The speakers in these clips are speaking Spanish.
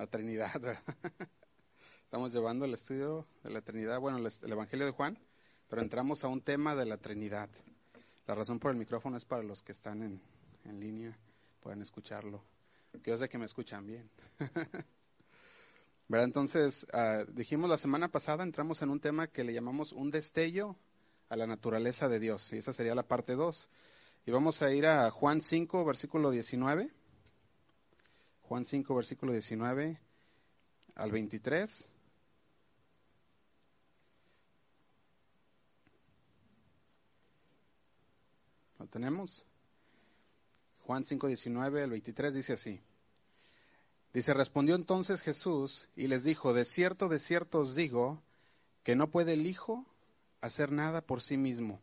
la Trinidad. Estamos llevando el estudio de la Trinidad, bueno, el Evangelio de Juan, pero entramos a un tema de la Trinidad. La razón por el micrófono es para los que están en, en línea, puedan escucharlo. Yo sé que me escuchan bien. ¿Verdad? Entonces, ah, dijimos la semana pasada, entramos en un tema que le llamamos un destello a la naturaleza de Dios, y esa sería la parte 2. Y vamos a ir a Juan 5, versículo 19. Juan 5, versículo 19 al 23. ¿Lo tenemos? Juan 5, 19 al 23 dice así. Dice, respondió entonces Jesús y les dijo, de cierto, de cierto os digo, que no puede el Hijo hacer nada por sí mismo,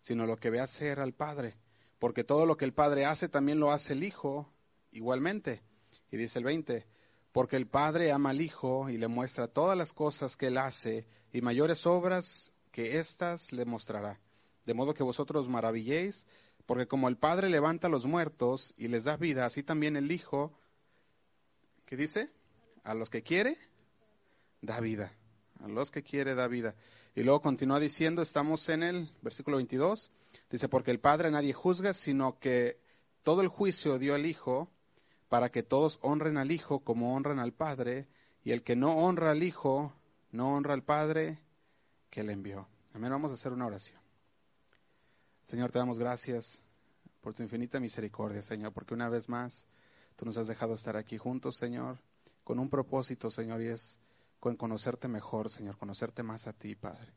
sino lo que ve hacer al Padre, porque todo lo que el Padre hace también lo hace el Hijo igualmente. Y dice el 20, porque el Padre ama al Hijo y le muestra todas las cosas que él hace y mayores obras que éstas le mostrará. De modo que vosotros maravilléis, porque como el Padre levanta a los muertos y les da vida, así también el Hijo, ¿qué dice? A los que quiere, da vida. A los que quiere, da vida. Y luego continúa diciendo, estamos en el versículo 22, dice, porque el Padre nadie juzga, sino que todo el juicio dio al Hijo, para que todos honren al Hijo como honran al Padre, y el que no honra al Hijo, no honra al Padre que le envió. Amén, vamos a hacer una oración. Señor, te damos gracias por tu infinita misericordia, Señor, porque una vez más tú nos has dejado estar aquí juntos, Señor, con un propósito, Señor, y es con conocerte mejor, Señor, conocerte más a ti, Padre.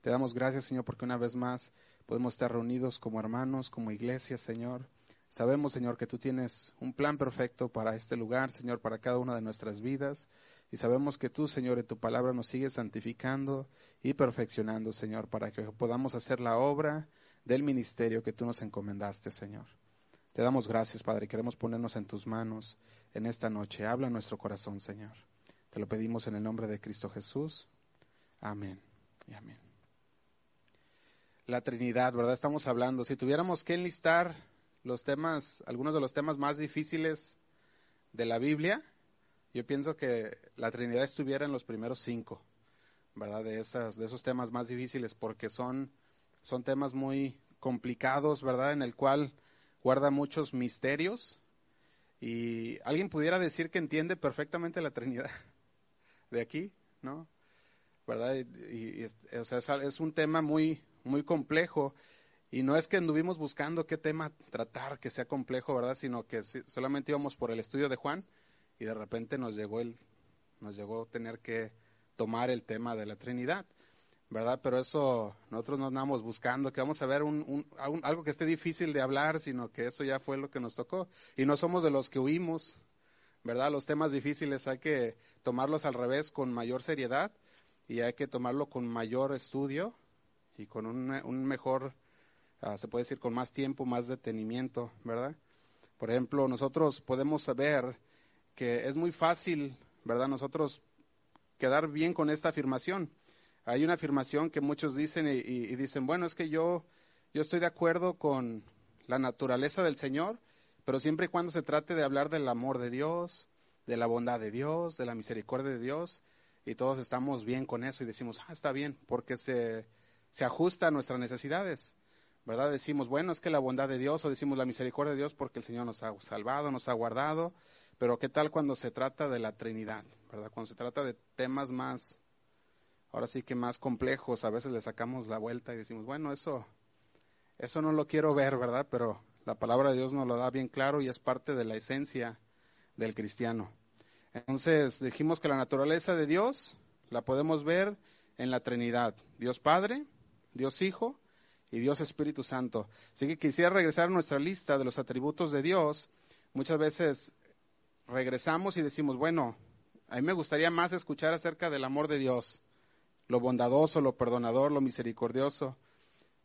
Te damos gracias, Señor, porque una vez más podemos estar reunidos como hermanos, como iglesia, Señor. Sabemos, Señor, que tú tienes un plan perfecto para este lugar, Señor, para cada una de nuestras vidas. Y sabemos que tú, Señor, en tu palabra nos sigues santificando y perfeccionando, Señor, para que podamos hacer la obra del ministerio que tú nos encomendaste, Señor. Te damos gracias, Padre. Queremos ponernos en tus manos en esta noche. Habla en nuestro corazón, Señor. Te lo pedimos en el nombre de Cristo Jesús. Amén y amén. La Trinidad, ¿verdad? Estamos hablando. Si tuviéramos que enlistar los temas, algunos de los temas más difíciles de la Biblia, yo pienso que la Trinidad estuviera en los primeros cinco, ¿verdad? De, esas, de esos temas más difíciles, porque son, son temas muy complicados, ¿verdad? En el cual guarda muchos misterios. Y alguien pudiera decir que entiende perfectamente la Trinidad de aquí, ¿no? ¿Verdad? Y, o sea, es, un tema muy, muy complejo. Y no es que anduvimos buscando qué tema tratar que sea complejo, ¿verdad? Sino que solamente íbamos por el estudio de Juan y de repente nos llegó el, nos llegó tener que tomar el tema de la Trinidad, ¿verdad? Pero eso nosotros no andamos buscando que vamos a ver un, algo que esté difícil de hablar, sino que eso ya fue lo que nos tocó. Y no somos de los que huimos, ¿verdad? Los temas difíciles hay que tomarlos al revés con mayor seriedad y hay que tomarlo con mayor estudio y con un, mejor, ah, se puede decir, con más tiempo, más detenimiento, ¿verdad? Por ejemplo, nosotros podemos saber que es muy fácil, ¿verdad? Nosotros quedar bien con esta afirmación. Hay una afirmación que muchos dicen y, y dicen, bueno, es que yo, yo estoy de acuerdo con la naturaleza del Señor, pero siempre y cuando se trate de hablar del amor de Dios, de la bondad de Dios, de la misericordia de Dios, y todos estamos bien con eso y decimos, ah, está bien, porque se, se ajusta a nuestras necesidades. ¿Verdad? Decimos, bueno, es que la bondad de Dios, o decimos la misericordia de Dios porque el Señor nos ha salvado, nos ha guardado, pero ¿qué tal cuando se trata de la Trinidad? ¿Verdad? Cuando se trata de temas más, ahora sí que más complejos, a veces le sacamos la vuelta y decimos, bueno, eso, eso no lo quiero ver, ¿verdad? Pero la palabra de Dios nos lo da bien claro y es parte de la esencia del cristiano. Entonces dijimos que la naturaleza de Dios la podemos ver en la Trinidad, Dios Padre, Dios Hijo y Dios Espíritu Santo. Así que quisiera regresar a nuestra lista de los atributos de Dios. Muchas veces regresamos y decimos, bueno, a mí me gustaría más escuchar acerca del amor de Dios, lo bondadoso, lo perdonador, lo misericordioso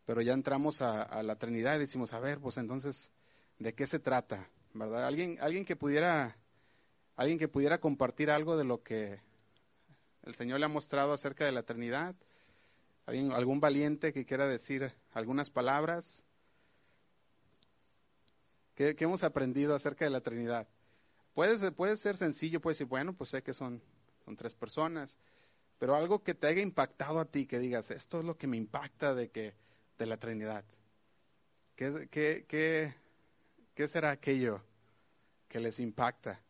pero ya entramos a, la Trinidad y decimos, a ver, pues entonces, ¿de qué se trata? ¿Verdad? Alguien, alguien que pudiera, alguien que pudiera compartir algo de lo que el Señor le ha mostrado acerca de la Trinidad. ¿Alguien, algún valiente que quiera decir algunas palabras. ¿Qué, hemos aprendido acerca de la Trinidad? puede, puede ser sencillo, puede decir, bueno, pues sé que son, son tres personas, pero algo que te haya impactado a ti, que digas, esto es lo que me impacta de, que, de la Trinidad. ¿Qué, qué, qué, qué será aquello que les impacta?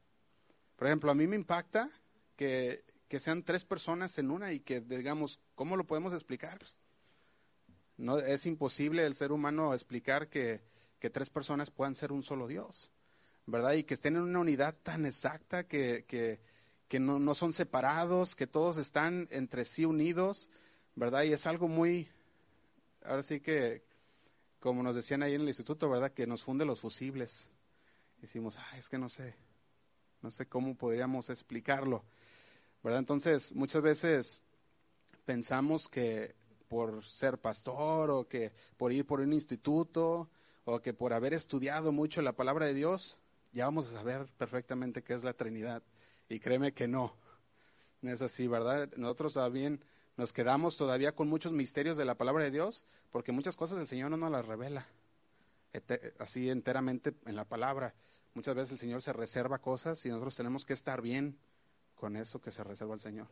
Por ejemplo, a mí me impacta que, que sean tres personas en una y que digamos, ¿cómo lo podemos explicar? Pues, no, es imposible el ser humano explicar que, que, tres personas puedan ser un solo Dios, ¿verdad? Y que estén en una unidad tan exacta que, que, que no, no, son separados, que todos están entre sí unidos, ¿verdad? Y es algo muy, ahora sí que, como nos decían ahí en el instituto, ¿verdad? Que nos funde los fusibles. Decimos, ah, es que no sé, no sé cómo podríamos explicarlo, ¿verdad? Entonces, muchas veces pensamos que por ser pastor o que por ir por un instituto o que por haber estudiado mucho la palabra de Dios, ya vamos a saber perfectamente qué es la Trinidad. Y créeme que no, no es así, ¿verdad? Nosotros también nos quedamos todavía con muchos misterios de la palabra de Dios porque muchas cosas el Señor no nos las revela así enteramente en la palabra. Muchas veces el Señor se reserva cosas y nosotros tenemos que estar bien con eso que se reserva el Señor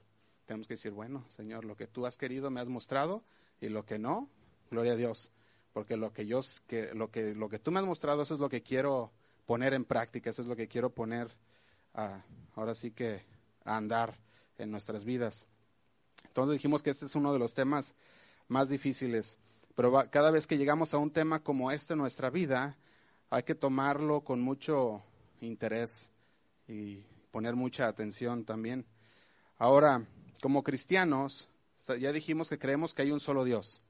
tenemos que decir, bueno, Señor, lo que tú has querido me has mostrado y lo que no, gloria a Dios, porque lo que yo que lo que lo que tú me has mostrado eso es lo que quiero poner en práctica, eso es lo que quiero poner ahora sí que a andar en nuestras vidas. Entonces dijimos que este es uno de los temas más difíciles, pero cada vez que llegamos a un tema como este en nuestra vida, hay que tomarlo con mucho interés y poner mucha atención también. Ahora, como cristianos, ya dijimos que creemos que hay un solo Dios.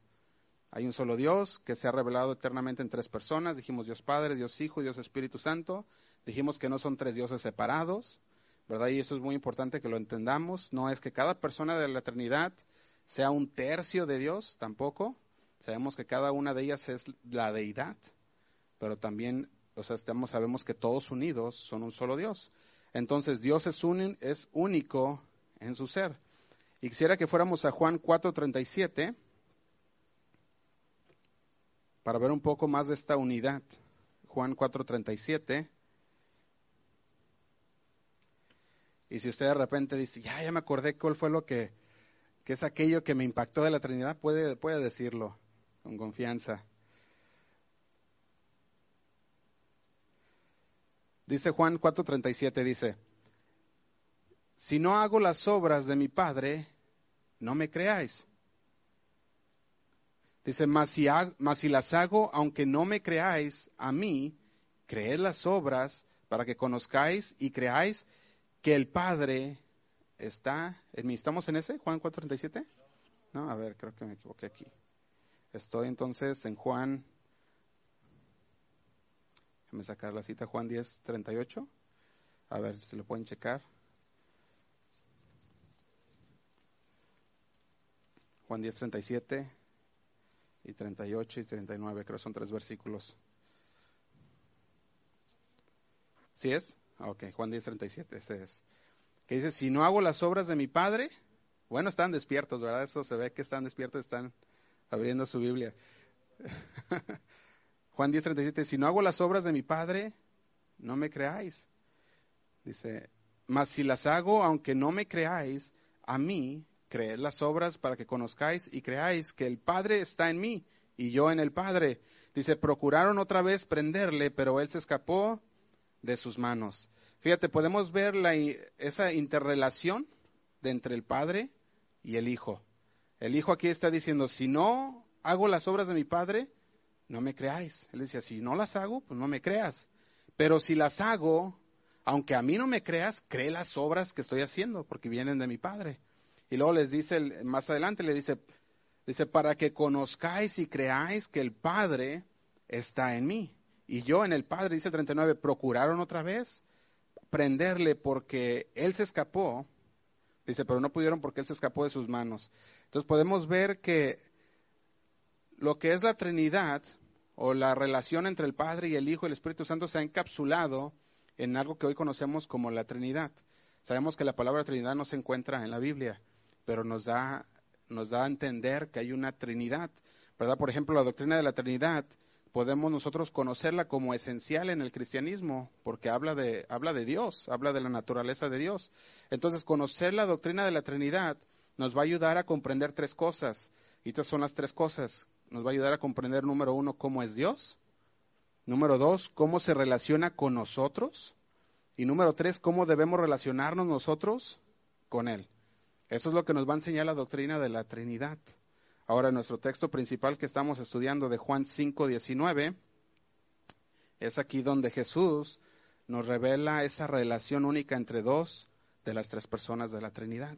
Hay un solo Dios que se ha revelado eternamente en tres personas. Dijimos Dios Padre, Dios Hijo y Dios Espíritu Santo. Dijimos que no son tres dioses separados, ¿verdad? Y eso es muy importante que lo entendamos. No es que cada persona de la Trinidad sea un tercio de Dios, tampoco. Sabemos que cada una de ellas es la deidad, pero también, o sea, estamos, sabemos que todos unidos son un solo Dios. Entonces, Dios es, un, es único en su ser. Y quisiera que fuéramos a Juan 4:37 para ver un poco más de esta unidad. Juan 4:37. Y si usted de repente dice, ya, ya me acordé cuál fue lo que, que es aquello que me impactó de la Trinidad, puede, puede decirlo con confianza. Dice Juan 4:37, dice, si no hago las obras de mi Padre, no me creáis. Dice, mas si, si, las hago, aunque no me creáis a mí, creed las obras para que conozcáis y creáis que el Padre está en mí. ¿Estamos en ese? Juan 4.37? No, a ver, creo que me equivoqué aquí. Estoy entonces en Juan, déjame sacar la cita, Juan 10.38. A ver si lo pueden checar. Juan 10, 37 y 38 y 39, creo que son tres versículos. ¿Sí es? Ah, ok, Juan 10, 37, ese es. Que dice, si no hago las obras de mi Padre, bueno, están despiertos, ¿verdad? Eso se ve que están despiertos, están abriendo su Biblia. Juan 10, 37, si no hago las obras de mi Padre, no me creáis. Dice, mas si las hago, aunque no me creáis, a mí creed las obras para que conozcáis y creáis que el Padre está en mí y yo en el Padre. Dice, procuraron otra vez prenderle, pero él se escapó de sus manos. Fíjate, podemos ver la, esa interrelación entre el Padre y el Hijo. El Hijo aquí está diciendo, si no hago las obras de mi Padre, no me creáis. Él decía, si no las hago, pues no me creas. Pero si las hago, aunque a mí no me creas, cree las obras que estoy haciendo, porque vienen de mi Padre. Y luego les dice, más adelante le dice, dice, para que conozcáis y creáis que el Padre está en mí. Y yo en el Padre, dice 39, procuraron otra vez prenderle porque él se escapó. Dice, pero no pudieron porque él se escapó de sus manos. Entonces podemos ver que lo que es la Trinidad o la relación entre el Padre y el Hijo y el Espíritu Santo se ha encapsulado en algo que hoy conocemos como la Trinidad. Sabemos que la palabra Trinidad no se encuentra en la Biblia pero nos da, nos da a entender que hay una Trinidad, ¿verdad? Por ejemplo, la doctrina de la Trinidad podemos nosotros conocerla como esencial en el cristianismo, porque habla de, habla de Dios, habla de la naturaleza de Dios. Entonces, conocer la doctrina de la Trinidad nos va a ayudar a comprender tres cosas. Estas son las tres cosas. Nos va a ayudar a comprender, número uno, cómo es Dios. Número dos, cómo se relaciona con nosotros. Y número tres, cómo debemos relacionarnos nosotros con Él. Eso es lo que nos va a enseñar la doctrina de la Trinidad. Ahora, nuestro texto principal que estamos estudiando de Juan 5, 19, es aquí donde Jesús nos revela esa relación única entre dos de las tres personas de la Trinidad.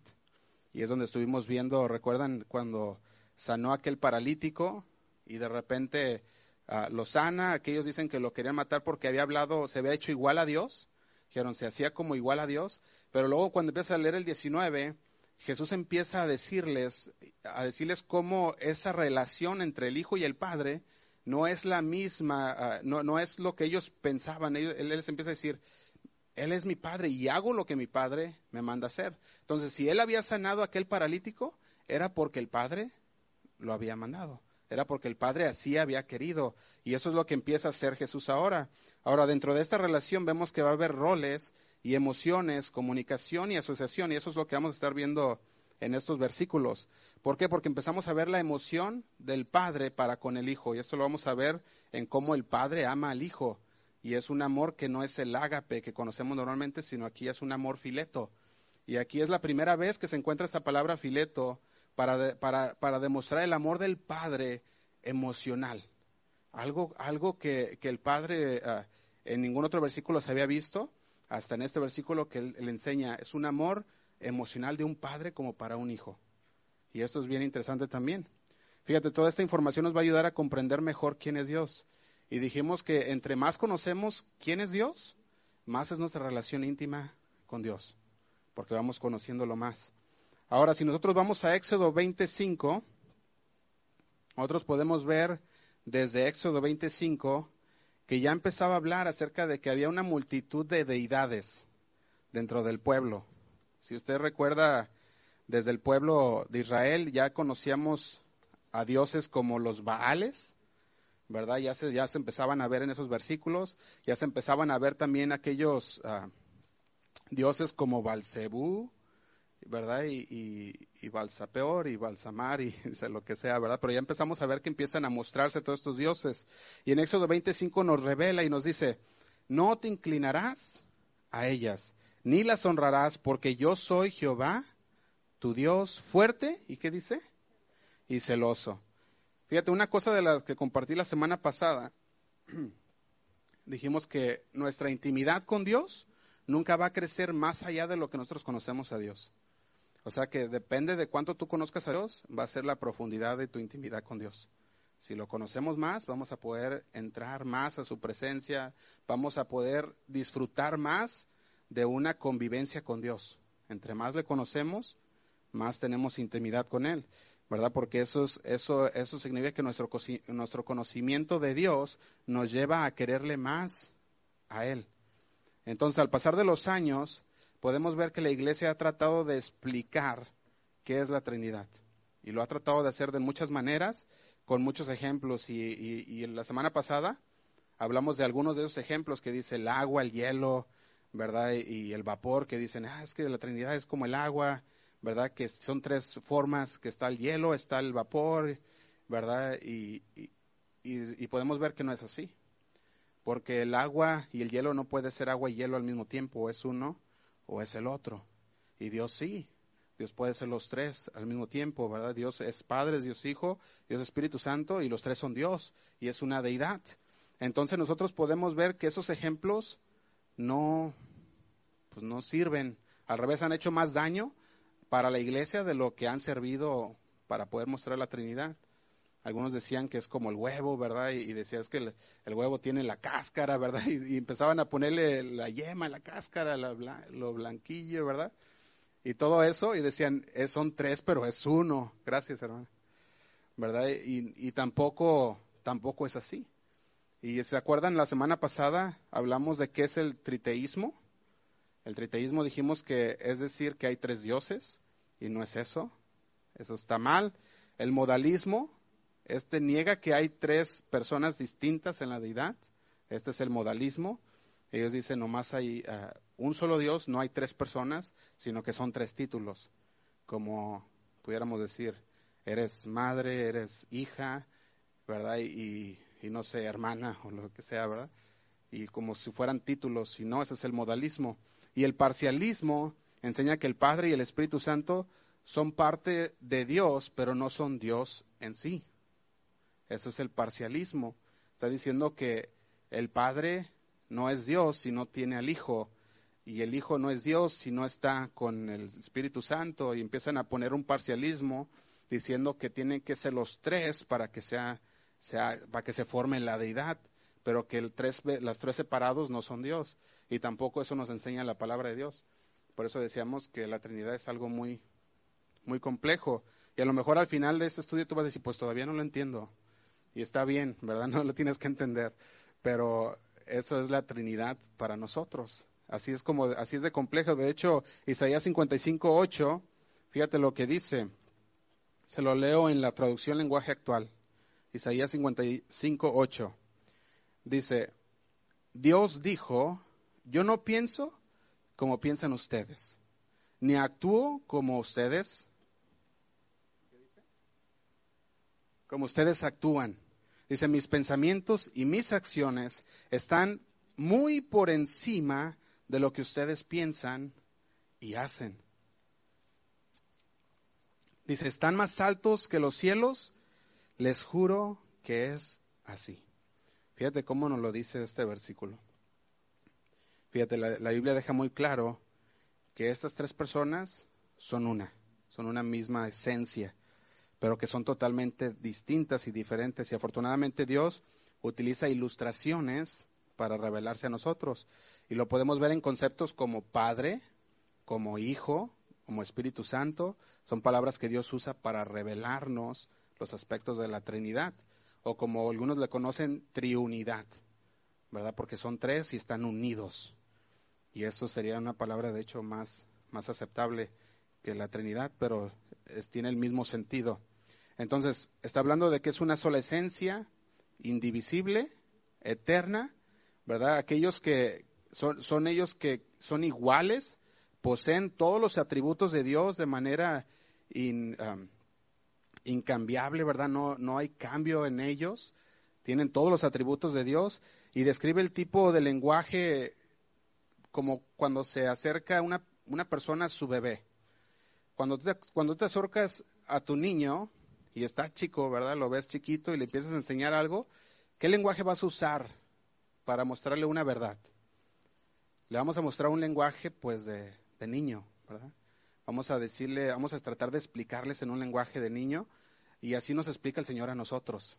Y es donde estuvimos viendo, recuerdan cuando sanó aquel paralítico y de repente uh, lo sana, aquellos dicen que lo querían matar porque había hablado, se había hecho igual a Dios, dijeron, se hacía como igual a Dios, pero luego cuando empieza a leer el 19, Jesús empieza a decirles, a decirles cómo esa relación entre el Hijo y el Padre no es la misma, uh, no, no, es lo que ellos pensaban. Ellos, él les empieza a decir, Él es mi Padre y hago lo que mi Padre me manda hacer. Entonces, si Él había sanado a aquel paralítico, era porque el Padre lo había mandado. Era porque el Padre así había querido. Y eso es lo que empieza a hacer Jesús ahora. Ahora, dentro de esta relación vemos que va a haber roles y emociones, comunicación y asociación. Y eso es lo que vamos a estar viendo en estos versículos. ¿Por qué? Porque empezamos a ver la emoción del Padre para con el Hijo. Y esto lo vamos a ver en cómo el Padre ama al Hijo. Y es un amor que no es el ágape que conocemos normalmente, sino aquí es un amor fileto. Y aquí es la primera vez que se encuentra esta palabra fileto para, para, para demostrar el amor del Padre emocional. Algo, algo que, que el Padre uh, en ningún otro versículo se había visto hasta en este versículo que él, él, enseña, es un amor emocional de un padre como para un hijo. Y esto es bien interesante también. Fíjate, toda esta información nos va a ayudar a comprender mejor quién es Dios. Y dijimos que entre más conocemos quién es Dios, más es nuestra relación íntima con Dios, porque vamos conociéndolo más. Ahora, si nosotros vamos a Éxodo 25, nosotros podemos ver desde Éxodo 25 que ya empezaba a hablar acerca de que había una multitud de deidades dentro del pueblo. Si usted recuerda, desde el pueblo de Israel ya conocíamos a dioses como los Baales, ¿verdad? Ya se, ya se empezaban a ver en esos versículos, ya se empezaban a ver también aquellos uh, dioses como Balcebú, ¿verdad? Y, y, y Balsapeor y Balsamar y lo que sea, ¿verdad? Pero ya empezamos a ver que empiezan a mostrarse todos estos dioses. Y en Éxodo 25 nos revela y nos dice, no te inclinarás a ellas, ni las honrarás, porque yo soy Jehová, tu Dios fuerte, ¿y qué dice? Y celoso. Fíjate, una cosa de la que compartí la semana pasada, dijimos que nuestra intimidad con Dios nunca va a crecer más allá de lo que nosotros conocemos a Dios. O sea que depende de cuánto tú conozcas a Dios, va a ser la profundidad de tu intimidad con Dios. Si lo conocemos más, vamos a poder entrar más a su presencia, vamos a poder disfrutar más de una convivencia con Dios. Entre más le conocemos, más tenemos intimidad con Él, ¿verdad? Porque eso, es, eso, eso significa que nuestro, nuestro conocimiento de Dios nos lleva a quererle más a Él. Entonces, al pasar de los años, podemos ver que la iglesia ha tratado de explicar qué es la Trinidad. Y lo ha tratado de hacer de muchas maneras, con muchos ejemplos. Y, y, y la semana pasada hablamos de algunos de esos ejemplos que dice el agua, el hielo, ¿verdad? Y, y el vapor, que dicen, ah, es que la Trinidad es como el agua, ¿verdad? Que son tres formas, que está el hielo, está el vapor, ¿verdad? Y, y podemos ver que no es así. Porque el agua y el hielo no puede ser agua y hielo al mismo tiempo, es uno o es el otro. Y Dios sí, Dios puede ser los tres al mismo tiempo, ¿verdad? Dios es Padre, Dios Hijo, Dios Espíritu Santo y los tres son Dios y es una deidad. Entonces nosotros podemos ver que esos ejemplos no, pues no sirven, al revés han hecho más daño para la iglesia de lo que han servido para poder mostrar la Trinidad. Algunos decían que es como el huevo, ¿verdad? Y, y decías que el, huevo tiene la cáscara, ¿verdad? Y, empezaban a ponerle la yema, la cáscara, la, lo blanquillo, ¿verdad? Y todo eso, y decían, son tres, pero es uno. Gracias, hermano. ¿Verdad? Y, y tampoco, tampoco es así. Y se acuerdan, la semana pasada hablamos de qué es el triteísmo. El triteísmo dijimos que es decir que hay tres dioses, y no es eso. Eso está mal. El modalismo este niega que hay tres personas distintas en la deidad. Este es el modalismo. Ellos dicen, nomás hay ah, un solo Dios, no hay tres personas, sino que son tres títulos. Como pudiéramos decir, eres madre, eres hija, ¿verdad? Y, y, no sé, hermana o lo que sea, ¿verdad? Y como si fueran títulos, y no, ese es el modalismo. Y el parcialismo enseña que el Padre y el Espíritu Santo son parte de Dios, pero no son Dios en sí. Eso es el parcialismo. Está diciendo que el Padre no es Dios si no tiene al Hijo, y el Hijo no es Dios si no está con el Espíritu Santo, y empiezan a poner un parcialismo diciendo que tienen que ser los tres para que sea, sea para que se forme la deidad, pero que el tres, las tres separados no son Dios, y tampoco eso nos enseña la palabra de Dios. Por eso decíamos que la Trinidad es algo muy, muy complejo. Y a lo mejor al final de este estudio tú vas a decir, pues todavía no lo entiendo. Y está bien, ¿verdad? No lo tienes que entender. Pero eso es la Trinidad para nosotros. Así es como, así es de complejo. De hecho, Isaías 55, 8, fíjate lo que dice. Se lo leo en la traducción lenguaje actual. Isaías 55, 8. Dice, Dios dijo, yo no pienso como piensan ustedes, ni actúo como ustedes, como ustedes actúan. Dice, mis pensamientos y mis acciones están muy por encima de lo que ustedes piensan y hacen. Dice, están más altos que los cielos, les juro que es así. Fíjate cómo nos lo dice este versículo. Fíjate, la, la, Biblia deja muy claro que estas tres personas son una, son una misma esencia pero que son totalmente distintas y diferentes. Y afortunadamente Dios utiliza ilustraciones para revelarse a nosotros. Y lo podemos ver en conceptos como Padre, como Hijo, como Espíritu Santo. Son palabras que Dios usa para revelarnos los aspectos de la Trinidad. O como algunos le conocen, triunidad, ¿verdad? Porque son tres y están unidos. Y eso sería una palabra, de hecho, más, más aceptable que la Trinidad, pero tiene el mismo sentido. Entonces, está hablando de que es una sola esencia, indivisible, eterna, ¿verdad? Aquellos que son, ellos que son iguales, poseen todos los atributos de Dios de manera um, incambiable, ¿verdad? No, no hay cambio en ellos, tienen todos los atributos de Dios y describe el tipo de lenguaje como cuando se acerca una, una persona a su bebé. Cuando te, cuando te acercas a tu niño y está chico, ¿verdad? Lo ves chiquito y le empiezas a enseñar algo, ¿qué lenguaje vas a usar para mostrarle una verdad? Le vamos a mostrar un lenguaje, pues, de, de niño, ¿verdad? Vamos a decirle, vamos a tratar de explicarles en un lenguaje de niño y así nos explica el Señor a nosotros.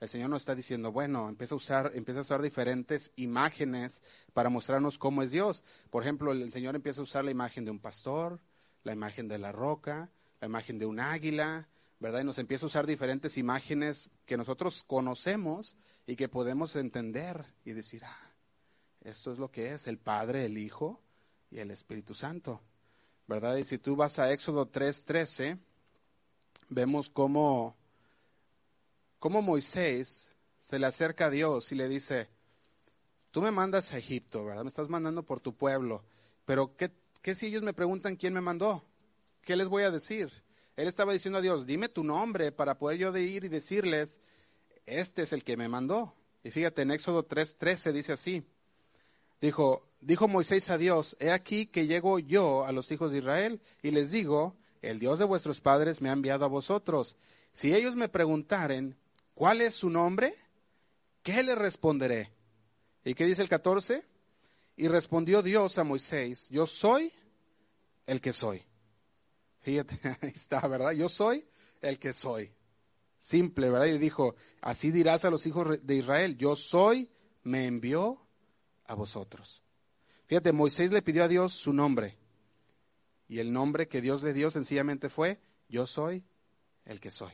El Señor nos está diciendo, bueno, empieza a usar, empieza a usar diferentes imágenes para mostrarnos cómo es Dios. Por ejemplo, el Señor empieza a usar la imagen de un pastor, la imagen de la roca, la imagen de un águila, ¿verdad? Y nos empieza a usar diferentes imágenes que nosotros conocemos y que podemos entender y decir, ah, esto es lo que es el Padre, el Hijo y el Espíritu Santo, ¿verdad? Y si tú vas a Éxodo 3:13, vemos cómo, cómo Moisés se le acerca a Dios y le dice, tú me mandas a Egipto, ¿verdad? Me estás mandando por tu pueblo, pero ¿qué, qué si ellos me preguntan quién me mandó? ¿Qué les voy a decir? Él estaba diciendo a Dios, dime tu nombre para poder yo ir y decirles, este es el que me mandó. Y fíjate, en Éxodo 3:13 dice así. Dijo, dijo Moisés a Dios, he aquí que llego yo a los hijos de Israel y les digo, el Dios de vuestros padres me ha enviado a vosotros. Si ellos me preguntaren, ¿cuál es su nombre? ¿Qué les responderé? ¿Y qué dice el 14? Y respondió Dios a Moisés, yo soy el que soy. Fíjate, ahí está, ¿verdad? Yo soy el que soy. Simple, ¿verdad? Y dijo, así dirás a los hijos de Israel, yo soy, me envió a vosotros. Fíjate, Moisés le pidió a Dios su nombre. Y el nombre que Dios le dio sencillamente fue, yo soy el que soy.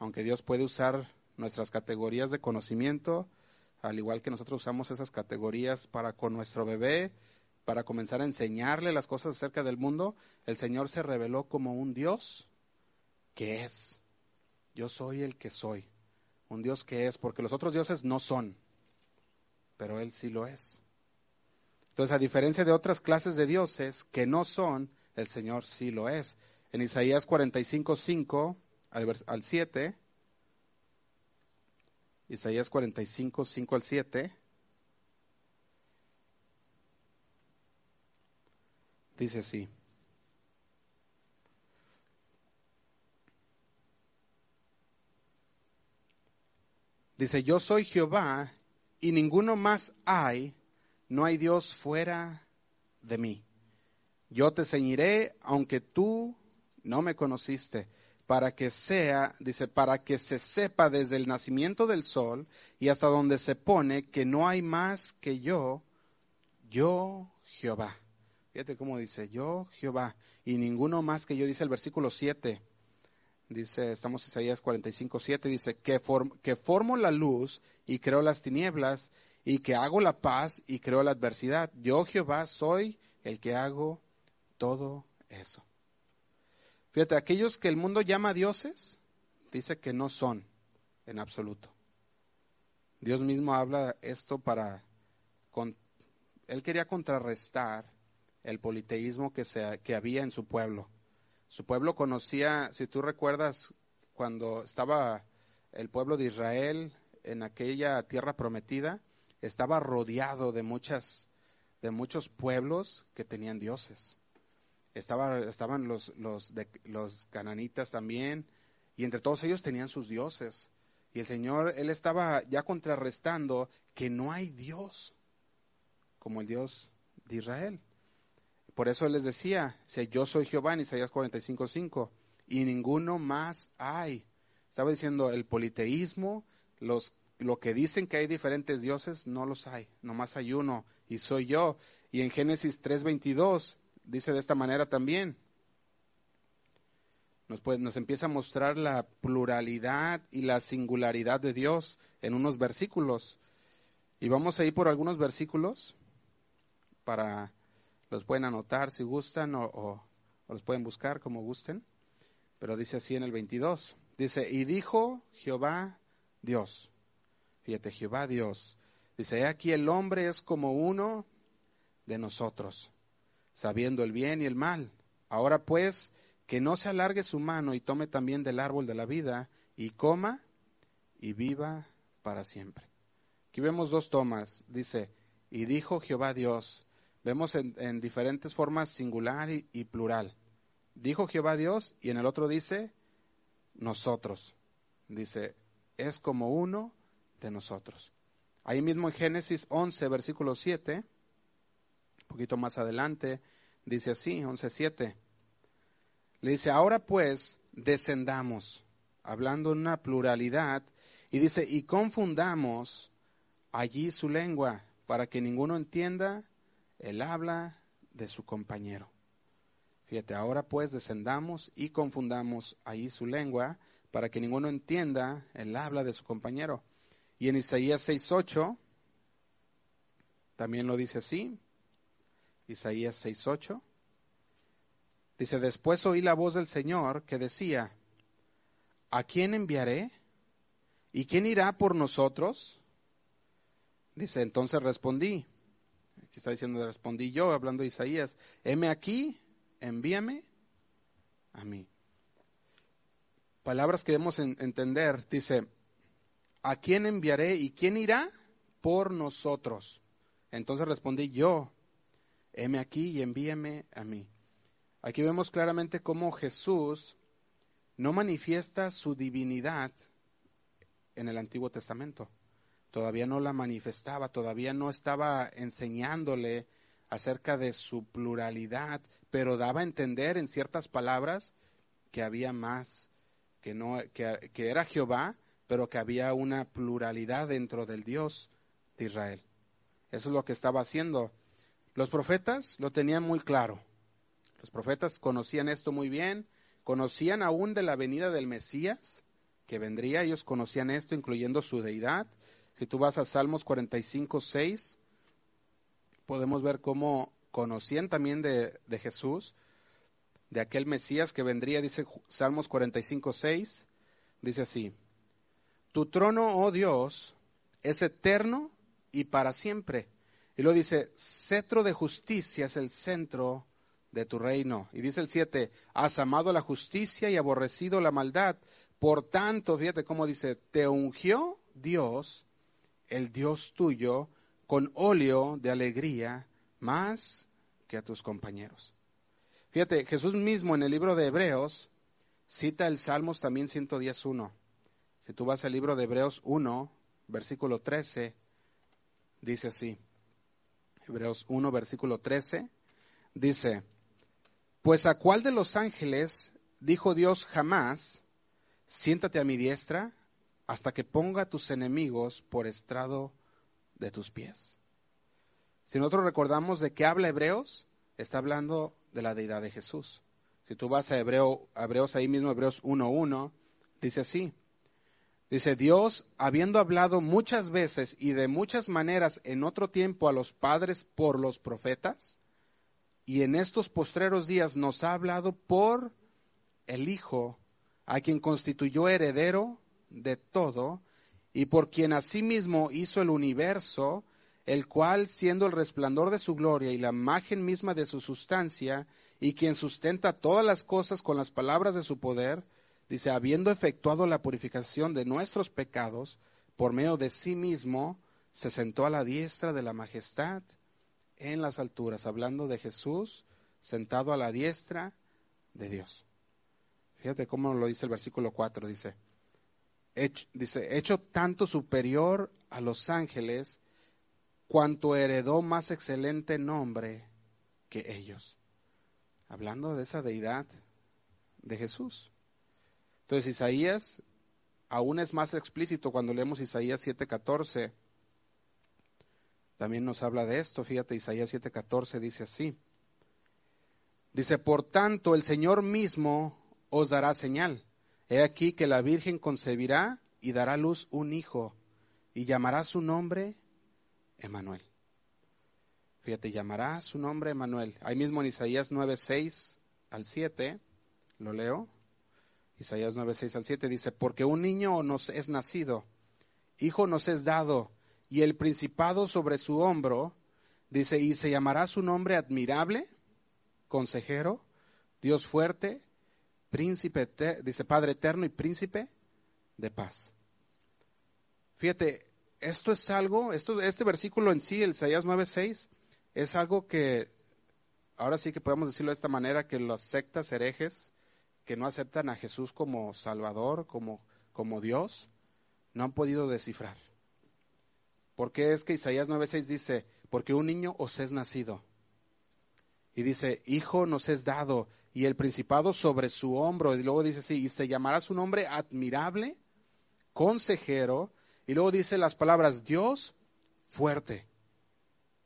Aunque Dios puede usar nuestras categorías de conocimiento, al igual que nosotros usamos esas categorías para con nuestro bebé, para comenzar a enseñarle las cosas acerca del mundo, el Señor se reveló como un Dios que es. yo soy el que soy, un Dios que es, porque los otros dioses no son, pero Él sí lo es. Entonces, a diferencia de otras clases de dioses que no son, el Señor sí lo es. En Isaías 45, 5 al, al 7, Isaías 45, 5 al 7, dice así. Dice, yo soy Jehová y ninguno más hay, no hay Dios fuera de mí. Yo te ceñiré aunque tú no me conociste, para que sea, dice, para que se sepa desde el nacimiento del sol y hasta donde se pone que no hay más que yo, yo Jehová. Fíjate cómo dice, yo Jehová, y ninguno más que yo, dice el versículo 7 dice, estamos Isaías 45, 7, dice, que, que formo la luz y creo las tinieblas, y que hago la paz y creo la adversidad. Yo, Jehová, soy el que hago todo eso. Fíjate, aquellos que el mundo llama dioses, dice que no son en absoluto. Dios mismo habla esto para... él quería contrarrestar el politeísmo que, se, que había en su pueblo. Su pueblo conocía, si tú recuerdas, cuando estaba el pueblo de Israel en aquella tierra prometida, estaba rodeado de muchas, de muchos pueblos que tenían dioses. Estaba, estaban los, los, los cananitas también, y entre todos ellos tenían sus dioses. Y el Señor, Él estaba ya contrarrestando que no hay Dios como el Dios de Israel. Por eso les decía, yo soy Jehová en Isaías 45.5, y ninguno más hay. Estaba diciendo, el politeísmo, los, lo que dicen que hay diferentes dioses, no los hay, nomás hay uno, y soy yo. Y en Génesis 3.22 dice de esta manera también. Nos, nos empieza a mostrar la pluralidad y la singularidad de Dios en unos versículos. Y vamos a ir por algunos versículos para los pueden anotar si gustan o, los pueden buscar como gusten. Pero dice así en el 22. Dice, y dijo Jehová Dios. Fíjate, Jehová Dios. Dice, aquí el hombre es como uno de nosotros, sabiendo el bien y el mal. Ahora pues, que no se alargue su mano y tome también del árbol de la vida y coma y viva para siempre. Aquí vemos dos tomas. Dice, y dijo Jehová Dios, vemos en, diferentes formas singular y, plural. Dijo Jehová Dios y en el otro dice nosotros. Dice, es como uno de nosotros. Ahí mismo en Génesis 11, versículo 7, un poquito más adelante, dice así, 11.7. Le dice, ahora pues descendamos, hablando en una pluralidad, y dice, y confundamos allí su lengua, para que ninguno entienda él habla de su compañero. Fíjate, ahora pues descendamos y confundamos ahí su lengua para que ninguno entienda el habla de su compañero. Y en Isaías 6.8 también lo dice así. Isaías 6.8 dice, después oí la voz del Señor que decía, ¿a quién enviaré? ¿Y quién irá por nosotros? Dice, entonces respondí, Aquí está diciendo, respondí yo, hablando de Isaías, heme aquí, envíame a mí. Palabras que debemos entender, dice, ¿a quién enviaré y quién irá por nosotros? Entonces respondí yo, heme aquí y envíame a mí. Aquí vemos claramente cómo Jesús no manifiesta su divinidad en el Antiguo Testamento todavía no la manifestaba, todavía no estaba enseñándole acerca de su pluralidad, pero daba a entender en ciertas palabras que había más, que, no, que, que era Jehová, pero que había una pluralidad dentro del Dios de Israel. Eso es lo que estaba haciendo. Los profetas lo tenían muy claro. Los profetas conocían esto muy bien, conocían aún de la venida del Mesías, que vendría, ellos conocían esto, incluyendo su deidad, si tú vas a Salmos 45, 6, podemos ver cómo conocían también de, Jesús, de aquel Mesías que vendría, dice Salmos 45, 6, dice así, tu trono, oh Dios, es eterno y para siempre. Y luego dice, cetro de justicia es el centro de tu reino. Y dice el 7, has amado la justicia y aborrecido la maldad. Por tanto, fíjate cómo dice, te ungió Dios, el Dios tuyo, con óleo de alegría más que a tus compañeros. Fíjate, Jesús mismo en el libro de Hebreos cita el Salmos también 111. Si tú vas al libro de Hebreos 1, versículo 13, dice así. Hebreos 1, versículo 13, dice, pues a cuál de los ángeles dijo Dios jamás, siéntate a mi diestra hasta que ponga tus enemigos por estrado de tus pies. Si nosotros recordamos de qué habla Hebreos, está hablando de la deidad de Jesús. Si tú vas a, Hebreo, Hebreos ahí mismo, Hebreos 1.1, dice así. Dice, Dios, habiendo hablado muchas veces y de muchas maneras en otro tiempo a los padres por los profetas, y en estos postreros días nos ha hablado por el Hijo, a quien constituyó heredero de todo, y por quien asimismo hizo el universo, el cual, siendo el resplandor de su gloria y la imagen misma de su sustancia, y quien sustenta todas las cosas con las palabras de su poder, dice, habiendo efectuado la purificación de nuestros pecados, por medio de sí mismo, se sentó a la diestra de la majestad en las alturas, hablando de Jesús sentado a la diestra de Dios. Fíjate cómo lo dice el versículo 4, dice, dice, hecho tanto superior a los ángeles, cuanto heredó más excelente nombre que ellos. Hablando de esa deidad de Jesús. Entonces Isaías aún es más explícito cuando leemos Isaías 7:14. También nos habla de esto, fíjate, Isaías 7:14 dice así. Dice, por tanto, el Señor mismo os dará señal. He aquí que la Virgen concebirá y dará a luz un hijo, y llamará su nombre Emanuel. Fíjate, llamará su nombre Emanuel. Ahí mismo en Isaías 9, 6 al 7, lo leo. Isaías 9, 6 al 7 dice, porque un niño nos es nacido, hijo nos es dado, y el principado sobre su hombro, dice, y se llamará su nombre admirable, consejero, Dios fuerte, príncipe, dice Padre eterno y príncipe de paz. Fíjate, esto es algo, esto, este versículo en sí, el Isaías 9:6, es algo que, ahora sí que podemos decirlo de esta manera, que las sectas herejes que no aceptan a Jesús como Salvador, como, como Dios, no han podido descifrar. Porque es que Isaías 9:6 dice, porque un niño os es nacido. Y dice, hijo nos es dado, y el principado sobre su hombro. Y luego dice así, y se llamará su nombre admirable, consejero, y luego dice las palabras Dios fuerte,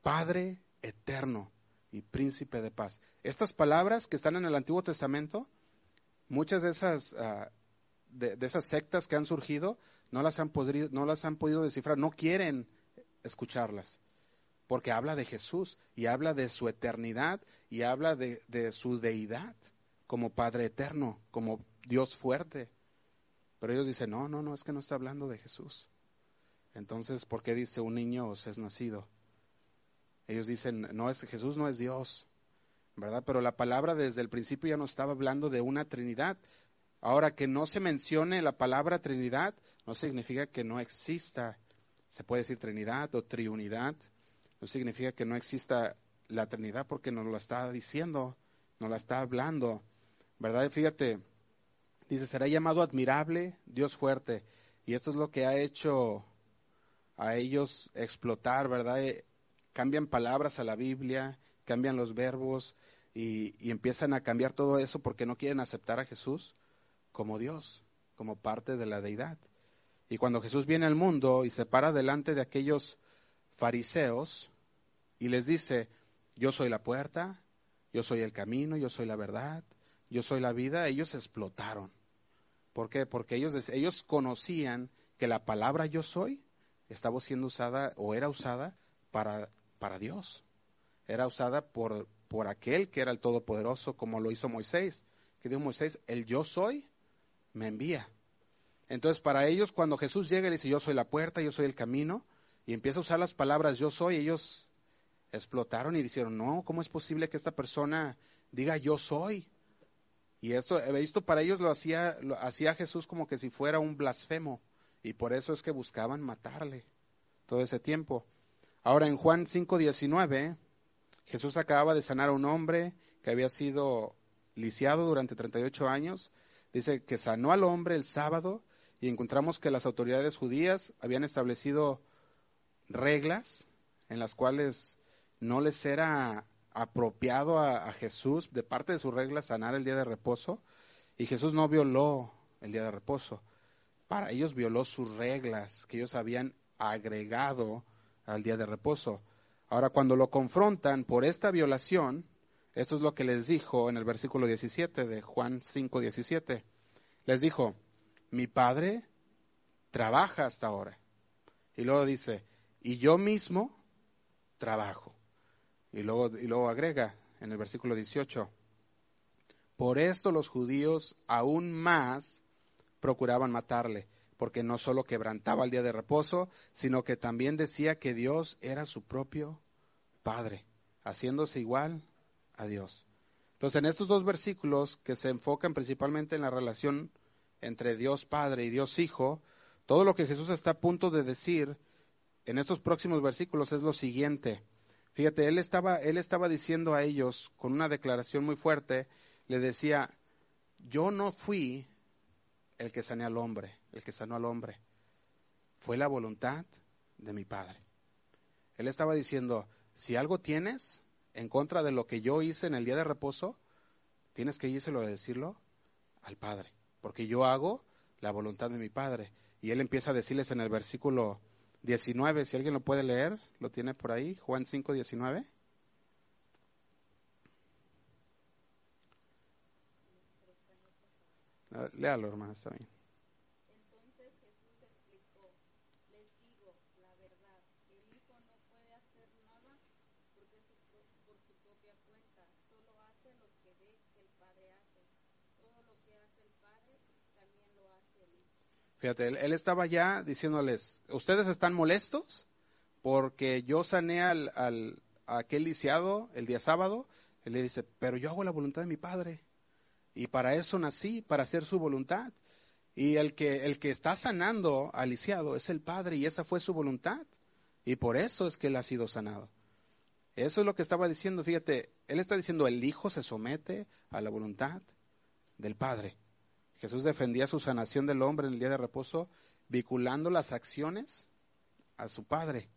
Padre eterno y príncipe de paz. Estas palabras que están en el Antiguo Testamento, muchas de esas, ah, de, esas sectas que han surgido no las han, podido, no las han podido descifrar, no quieren escucharlas, porque habla de Jesús y habla de su eternidad y habla de, su deidad como Padre eterno, como Dios fuerte. Pero ellos dicen, no, no, no, es que no está hablando de Jesús. Entonces, ¿por qué dice un niño os es nacido? Ellos dicen, no es Jesús no es Dios, ¿verdad? Pero la palabra desde el principio ya no estaba hablando de una Trinidad. Ahora que no se mencione la palabra Trinidad no significa que no exista, se puede decir Trinidad o Triunidad, no significa que no exista la Trinidad porque nos lo está diciendo, nos la está hablando, ¿verdad? Fíjate, dice, será llamado admirable, Dios fuerte, y esto es lo que ha hecho a ellos explotar, ¿verdad? Eh, cambian palabras a la Biblia, cambian los verbos y, empiezan a cambiar todo eso porque no quieren aceptar a Jesús como Dios, como parte de la deidad. Y cuando Jesús viene al mundo y se para delante de aquellos fariseos y les dice, yo soy la puerta, yo soy el camino, yo soy la verdad, yo soy la vida, ellos explotaron. ¿Por qué? Porque ellos, ellos conocían que la palabra yo soy estaba siendo usada o era usada para, para Dios. Era usada por, por aquel que era el Todopoderoso, como lo hizo Moisés. Que dijo Moisés, el yo soy me envía. Entonces, para ellos, cuando Jesús llega y dice, yo soy la puerta, yo soy el camino, y empieza a usar las palabras yo soy, ellos explotaron y dijeron, no, ¿cómo es posible que esta persona diga yo soy? Y esto, visto para ellos lo hacía, hacía Jesús como que si fuera un blasfemo, y por eso es que buscaban matarle todo ese tiempo. Ahora en Juan 5:19, Jesús acababa de sanar a un hombre que había sido lisiado durante 38 años. Dice que sanó al hombre el sábado y encontramos que las autoridades judías habían establecido reglas en las cuales no les era apropiado a, Jesús, de parte de sus reglas, sanar el día de reposo. Y Jesús no violó el día de reposo. Para ellos violó sus reglas que ellos habían agregado al día de reposo. Ahora, cuando lo confrontan por esta violación, esto es lo que les dijo en el versículo 17 de Juan 5, 17. Les dijo, mi padre trabaja hasta ahora. Y luego dice, y yo mismo trabajo. Y luego, y luego agrega en el versículo 18, por esto los judíos aún más procuraban matarle, porque no solo quebrantaba el día de reposo, sino que también decía que Dios era su propio Padre, haciéndose igual a Dios. Entonces, en estos dos versículos que se enfocan principalmente en la relación entre Dios Padre y Dios Hijo, todo lo que Jesús está a punto de decir en estos próximos versículos es lo siguiente. Fíjate, él estaba, él estaba diciendo a ellos con una declaración muy fuerte, le decía, yo no fui el que sané al hombre, el que sanó al hombre, fue la voluntad de mi Padre. Él estaba diciendo, si algo tienes en contra de lo que yo hice en el día de reposo, tienes que írselo a decirlo al Padre, porque yo hago la voluntad de mi Padre. Y él empieza a decirles en el versículo 19, si alguien lo puede leer, lo tiene por ahí, Juan 5, 19. Ah, léalo, hermana, está bien. Entonces Jesús explicó, les digo la verdad, el Hijo no puede hacer nada porque su, por su propia cuenta, solo hace lo que ve que el Padre hace. Todo lo que hace el Padre también lo hace el Hijo. Fíjate, él, estaba ya diciéndoles, ustedes están molestos porque yo sané al, a aquel lisiado el día sábado. Él le dice, pero yo hago la voluntad de mi Padre. Y para eso nací, para hacer su voluntad. Y el que, el que está sanando al lisiado es el Padre y esa fue su voluntad. Y por eso es que él ha sido sanado. Eso es lo que estaba diciendo. Fíjate, él está diciendo, el Hijo se somete a la voluntad del Padre. Jesús defendía su sanación del hombre en el día de reposo, vinculando las acciones a su Padre.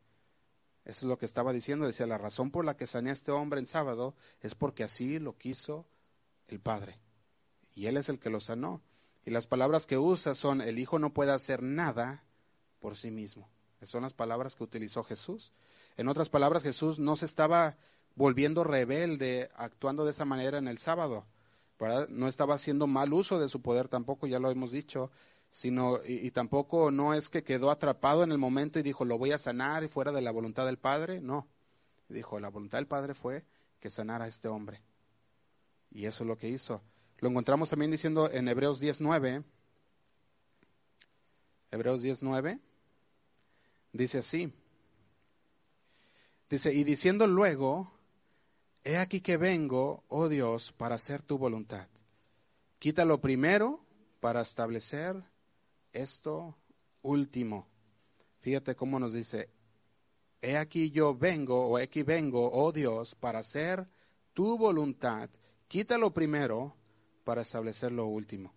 Eso es lo que estaba diciendo. Decía, la razón por la que sané a este hombre en sábado es porque así lo quiso el Padre. Y Él es el que lo sanó. Y las palabras que usa son, el Hijo no puede hacer nada por sí mismo. Esas son las palabras que utilizó Jesús. En otras palabras, Jesús no se estaba volviendo rebelde actuando de esa manera en el sábado. No estaba haciendo mal uso de su poder tampoco, ya lo hemos dicho, sino y, tampoco no es que quedó atrapado en el momento y dijo, lo voy a sanar y fuera de la voluntad del Padre, no. Dijo, la voluntad del Padre fue que sanara a este hombre. Y eso es lo que hizo. Lo encontramos también diciendo en Hebreos 19, Hebreos 19, dice así, dice, y diciendo luego, He aquí que vengo, oh Dios, para hacer tu voluntad. Quítalo primero para establecer esto último. Fíjate cómo nos dice, he aquí yo vengo, o he aquí vengo, oh Dios, para hacer tu voluntad. Quítalo primero para establecer lo último.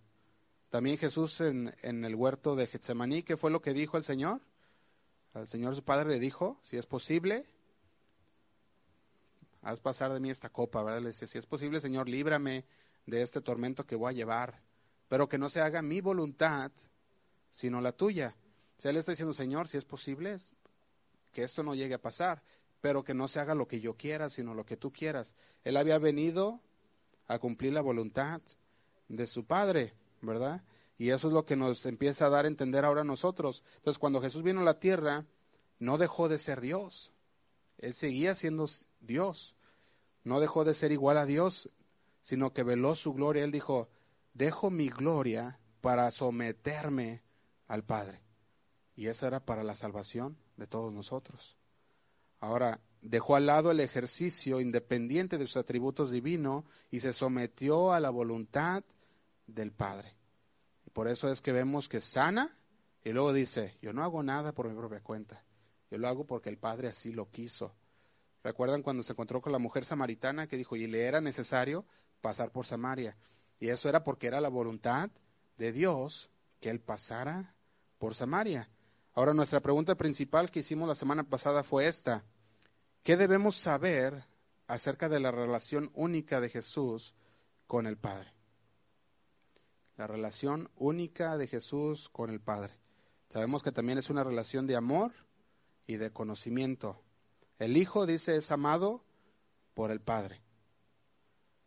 También Jesús en, en el huerto de Getsemaní, ¿qué fue lo que dijo el Señor? Al Señor su Padre le dijo, si es posible, haz pasar de mí esta copa, ¿verdad? Le dice, si es posible, Señor, líbrame de este tormento que voy a llevar, pero que no se haga mi voluntad, sino la tuya. O sea, él está diciendo, Señor, si es posible, que esto no llegue a pasar, pero que no se haga lo que yo quiera, sino lo que tú quieras. Él había venido a cumplir la voluntad de su Padre, ¿verdad? Y eso es lo que nos empieza a dar a entender ahora nosotros. Entonces, cuando Jesús vino a la tierra, no dejó de ser Dios. Él seguía siendo Dios. No dejó de ser igual a Dios, sino que veló su gloria. Él dijo, dejo mi gloria para someterme al Padre. Y esa era para la salvación de todos nosotros. Ahora, dejó al lado el ejercicio independiente de sus atributos divinos y se sometió a la voluntad del Padre. Por eso es que vemos que sana y luego dice, yo no hago nada por mi propia cuenta, yo lo hago porque el Padre así lo quiso. ¿Recuerdan cuando se encontró con la mujer samaritana que dijo, y le era necesario pasar por Samaria? Y eso era porque era la voluntad de Dios que él pasara por Samaria. Ahora nuestra pregunta principal que hicimos la semana pasada fue esta. ¿Qué debemos saber acerca de la relación única de Jesús con el Padre? La relación única de Jesús con el Padre. Sabemos que también es una relación de amor y de conocimiento. El Hijo, dice, es amado por el Padre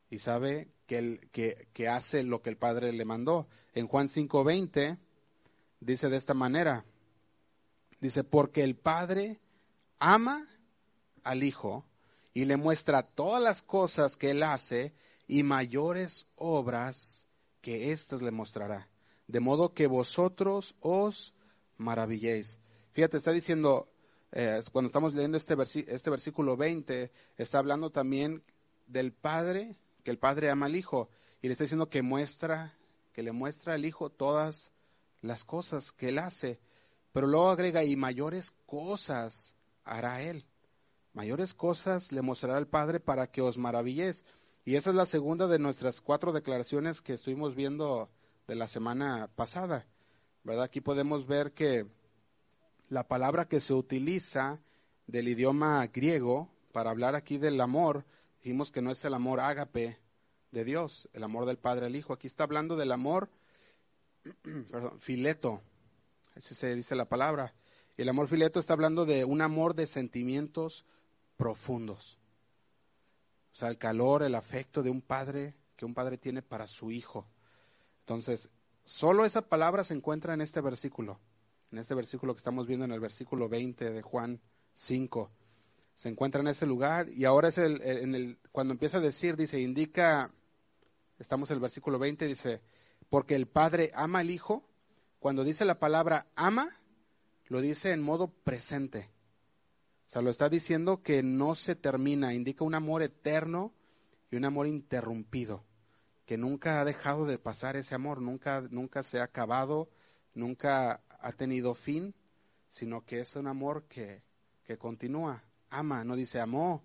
y sabe que, que, hace lo que el Padre le mandó. En Juan 5:20 dice de esta manera, dice, porque el Padre ama al Hijo y le muestra todas las cosas que él hace y mayores obras que éstas le mostrará, de modo que vosotros os maravilléis. Fíjate, está diciendo, eh, cuando estamos leyendo este, este versículo 20, está hablando también del Padre, que el Padre ama al Hijo, y le está diciendo que muestra, que le muestra al Hijo todas las cosas que él hace, pero luego agrega, y mayores cosas hará él. Mayores cosas le mostrará al Padre para que os maravilléis. Y esa es la segunda de nuestras cuatro declaraciones que estuvimos viendo de la semana pasada. ¿Verdad? Aquí podemos ver que la palabra que se utiliza del idioma griego para hablar aquí del amor, dijimos que no es el amor ágape de Dios, el amor del Padre al Hijo. Aquí está hablando del amor, perdón, fileto, así se dice la palabra. El amor fileto está hablando de un amor de sentimientos profundos. O sea, el calor, el afecto de un padre que un padre tiene para su hijo. Entonces, solo esa palabra se encuentra en este versículo en este versículo que estamos viendo en el versículo 20 de Juan 5. Se encuentra en ese lugar y ahora es el, en el, cuando empieza a decir, dice, indica, estamos en el versículo 20, dice, porque el Padre ama al Hijo. Cuando dice la palabra ama, lo dice en modo presente. O sea, lo está diciendo que no se termina, indica un amor eterno y un amor interrumpido, que nunca ha dejado de pasar ese amor, nunca, nunca se ha acabado, nunca ha tenido fin, sino que es un amor que, que continúa. Ama, no dice amó,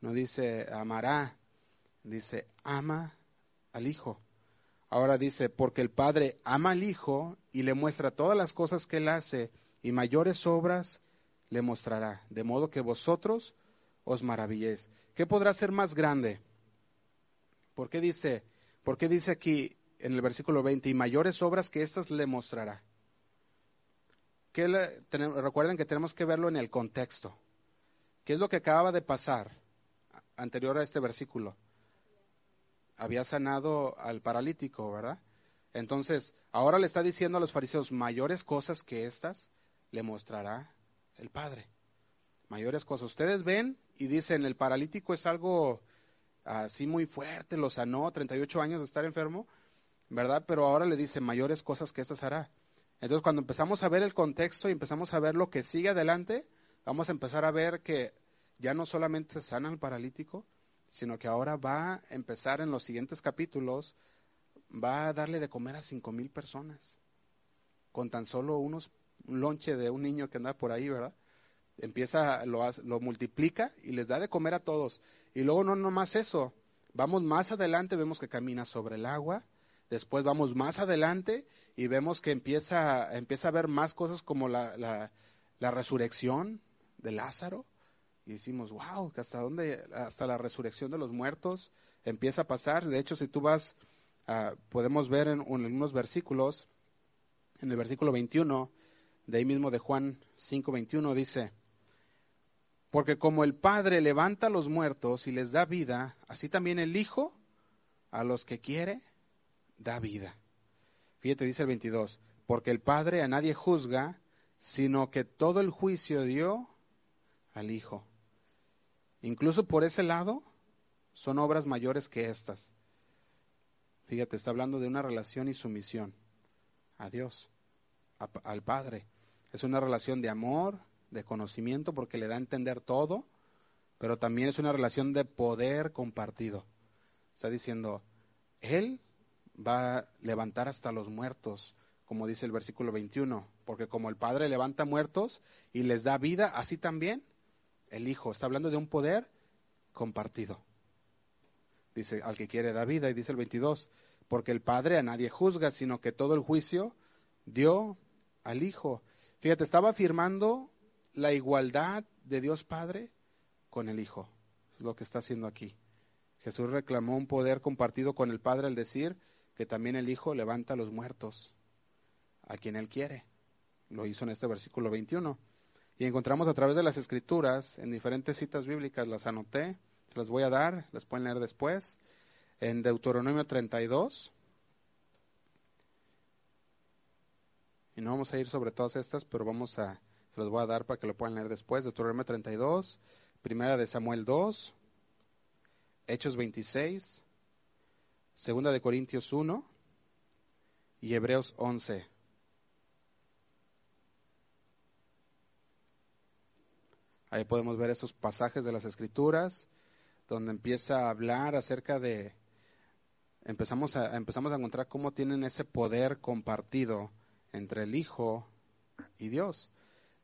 no dice amará, dice ama al Hijo. Ahora dice, porque el Padre ama al Hijo y le muestra todas las cosas que él hace y mayores obras le mostrará, de modo que vosotros os maravilléis. ¿Qué podrá ser más grande? ¿Por qué dice, por qué dice aquí en el versículo 20, y mayores obras que éstas le mostrará? Recuerden que tenemos que verlo en el contexto. ¿Qué es lo que acababa de pasar anterior a este versículo? Había sanado al paralítico, ¿verdad? Entonces, ahora le está diciendo a los fariseos, mayores cosas que estas le mostrará el Padre. Mayores cosas. Ustedes ven y dicen, el paralítico es algo así muy fuerte, lo sanó, 38 años de estar enfermo, ¿verdad? Pero ahora le dice, mayores cosas que estas hará. Entonces, cuando empezamos a ver el contexto y empezamos a ver lo que sigue adelante, vamos a empezar a ver que ya no solamente sana al paralítico, sino que ahora va a empezar en los siguientes capítulos, va a darle de comer a cinco mil personas, con tan solo unos, un lonche de un niño que anda por ahí, ¿verdad? Empieza, lo, lo multiplica y les da de comer a todos. Y luego no nomás eso, vamos más adelante, vemos que camina sobre el agua, Después vamos más adelante y vemos que empieza, empieza a ver más cosas como la, la, resurrección de Lázaro. Y decimos, wow, hasta dónde, hasta la resurrección de los muertos empieza a pasar. De hecho, si tú vas, podemos ver en, en, unos versículos, en el versículo 21, de ahí mismo de Juan 5, 21, dice, porque como el Padre levanta a los muertos y les da vida, así también el Hijo a los que quiere da vida. Fíjate, dice el 22, porque el Padre a nadie juzga, sino que todo el juicio dio al Hijo. Incluso por ese lado, son obras mayores que estas. Fíjate, está hablando de una relación y sumisión a Dios. al Padre. Es una relación de amor, de conocimiento, porque le da a entender todo, pero también es una relación de poder compartido. Está diciendo, Él va a levantar hasta los muertos, como dice el versículo 21, porque como el Padre levanta muertos y les da vida, así también el Hijo. Está hablando de un poder compartido. Dice, al que quiere da vida, y dice el 22, porque el Padre a nadie juzga, sino que todo el juicio dio al Hijo. Fíjate, estaba afirmando la igualdad de Dios Padre con el Hijo. Es lo que está haciendo aquí. Jesús reclamó un poder compartido con el Padre al decir que también el Hijo levanta a los muertos, a quien Él quiere. Lo hizo en este versículo 21. Y encontramos a través de las Escrituras, en diferentes citas bíblicas, las anoté, se las voy a dar, las pueden leer después. En Deuteronomio 32. Y no vamos a ir sobre todas estas, pero vamos a, se las voy a dar para que lo puedan leer después. Deuteronomio 32, Primera de Samuel 2, Hechos 26, Segunda de Corintios 1 y Hebreos 11. Ahí podemos ver esos pasajes de las Escrituras donde empieza a hablar acerca de empezamos a empezamos a encontrar cómo tienen ese poder compartido entre el Hijo y Dios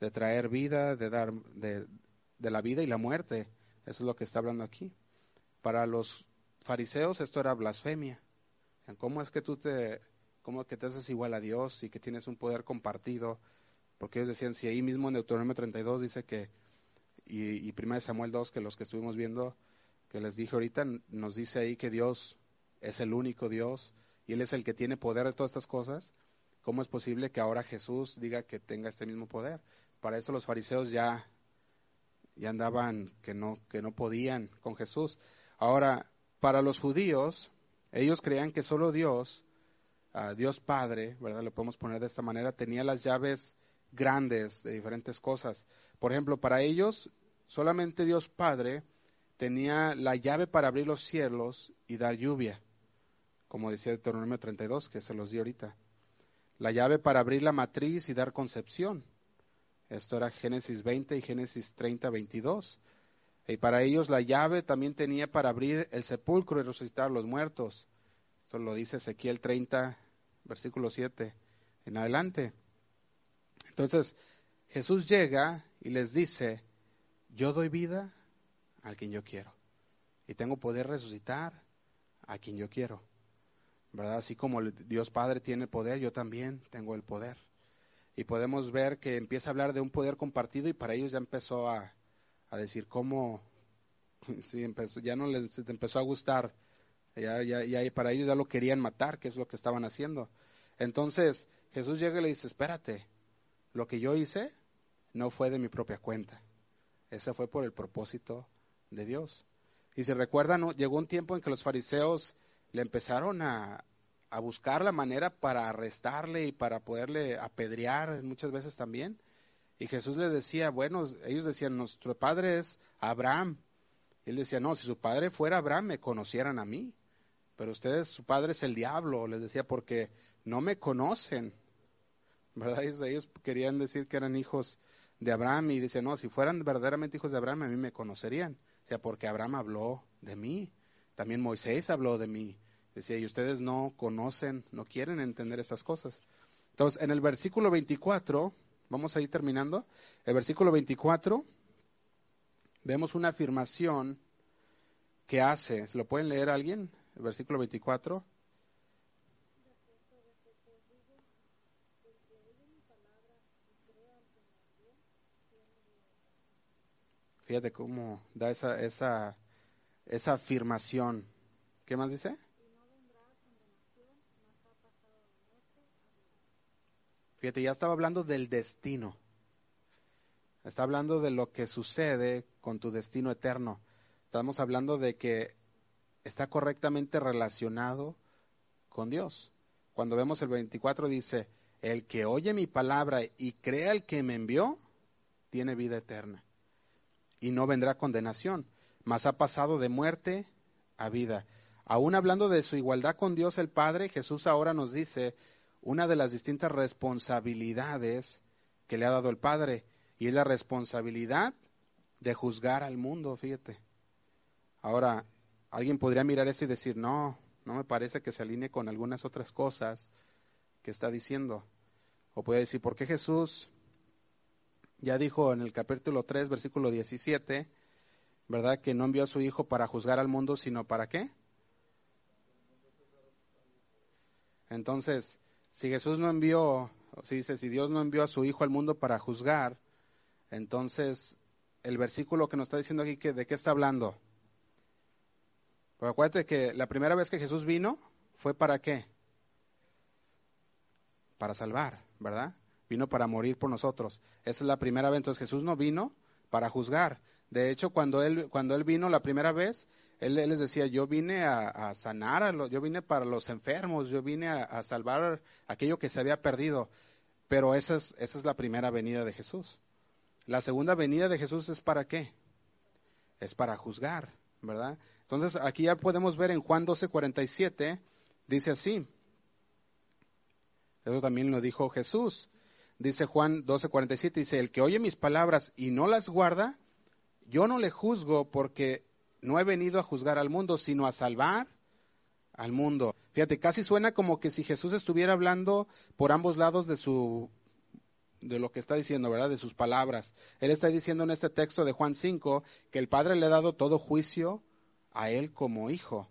de traer vida, de dar de, de la vida y la muerte. Eso es lo que está hablando aquí. Para los fariseos esto era blasfemia. ¿Cómo es que tú te, cómo que te haces igual a Dios y que tienes un poder compartido? Porque ellos decían, si ahí mismo en Deuteronomio 32 dice que, y, y 1 Samuel 2, que los que estuvimos viendo, que les dije ahorita, nos dice ahí que Dios es el único Dios y Él es el que tiene poder de todas estas cosas. ¿Cómo es posible que ahora Jesús diga que tenga este mismo poder? Para eso los fariseos ya, ya andaban que no, que no podían con Jesús. Ahora, para los judíos, ellos creían que solo Dios, uh, Dios Padre, ¿verdad? Lo podemos poner de esta manera, tenía las llaves grandes de diferentes cosas. Por ejemplo, para ellos, solamente Dios Padre tenía la llave para abrir los cielos y dar lluvia, como decía Deuteronomio 32, que se los di ahorita. La llave para abrir la matriz y dar concepción. Esto era Génesis 20 y Génesis 30, 22. Y para ellos la llave también tenía para abrir el sepulcro y resucitar a los muertos. Esto lo dice Ezequiel 30, versículo 7 en adelante. Entonces, Jesús llega y les dice, yo doy vida al quien yo quiero. Y tengo poder resucitar a quien yo quiero. ¿Verdad? Así como Dios Padre tiene poder, yo también tengo el poder. Y podemos ver que empieza a hablar de un poder compartido y para ellos ya empezó a, a decir cómo, sí, empezó, ya no les empezó a gustar, ya, ya, ya, para ellos ya lo querían matar, que es lo que estaban haciendo. Entonces Jesús llega y le dice, espérate, lo que yo hice no fue de mi propia cuenta, ese fue por el propósito de Dios. Y si recuerdan, llegó un tiempo en que los fariseos le empezaron a, a buscar la manera para arrestarle y para poderle apedrear muchas veces también. Y Jesús les decía, bueno, ellos decían, nuestro padre es Abraham. Y él decía, no, si su padre fuera Abraham, me conocieran a mí. Pero ustedes, su padre es el diablo, les decía, porque no me conocen. ¿Verdad? Ellos querían decir que eran hijos de Abraham y decían, no, si fueran verdaderamente hijos de Abraham, a mí me conocerían. O sea, porque Abraham habló de mí. También Moisés habló de mí. Decía, y ustedes no conocen, no quieren entender estas cosas. Entonces, en el versículo 24, vamos a ir terminando. El versículo 24, vemos una afirmación que hace. ¿Se lo pueden leer alguien? El versículo 24. Fíjate cómo da esa, esa, esa afirmación. ¿Qué más dice? Fíjate, ya estaba hablando del destino. Está hablando de lo que sucede con tu destino eterno. Estamos hablando de que está correctamente relacionado con Dios. Cuando vemos el 24 dice, el que oye mi palabra y crea el que me envió, tiene vida eterna y no vendrá condenación, mas ha pasado de muerte a vida. Aún hablando de su igualdad con Dios el Padre, Jesús ahora nos dice una de las distintas responsabilidades que le ha dado el Padre, y es la responsabilidad de juzgar al mundo, fíjate. Ahora, alguien podría mirar eso y decir, no, no me parece que se alinee con algunas otras cosas que está diciendo. O puede decir, ¿por qué Jesús ya dijo en el capítulo 3, versículo 17, ¿verdad? Que no envió a su Hijo para juzgar al mundo, sino para qué? Entonces, si Jesús no envió, si dice, si Dios no envió a su Hijo al mundo para juzgar, entonces el versículo que nos está diciendo aquí, ¿de qué está hablando? Pues acuérdate que la primera vez que Jesús vino fue para qué? Para salvar, ¿verdad? Vino para morir por nosotros. Esa es la primera vez. Entonces Jesús no vino para juzgar. De hecho, cuando él, cuando él vino la primera vez, él, les decía, yo vine a, sanar, a yo vine para los enfermos, yo vine a, salvar aquello que se había perdido. Pero esa es, esa es la primera venida de Jesús. La segunda venida de Jesús es para qué? Es para juzgar, ¿verdad? Entonces aquí ya podemos ver en Juan 12:47, dice así. Eso también lo dijo Jesús. Dice Juan 12:47, dice, el que oye mis palabras y no las guarda, yo no le juzgo porque no he venido a juzgar al mundo, sino a salvar al mundo. Fíjate, casi suena como que si Jesús estuviera hablando por ambos lados de su de lo que está diciendo, ¿verdad? De sus palabras. Él está diciendo en este texto de Juan 5 que el Padre le ha dado todo juicio a él como hijo.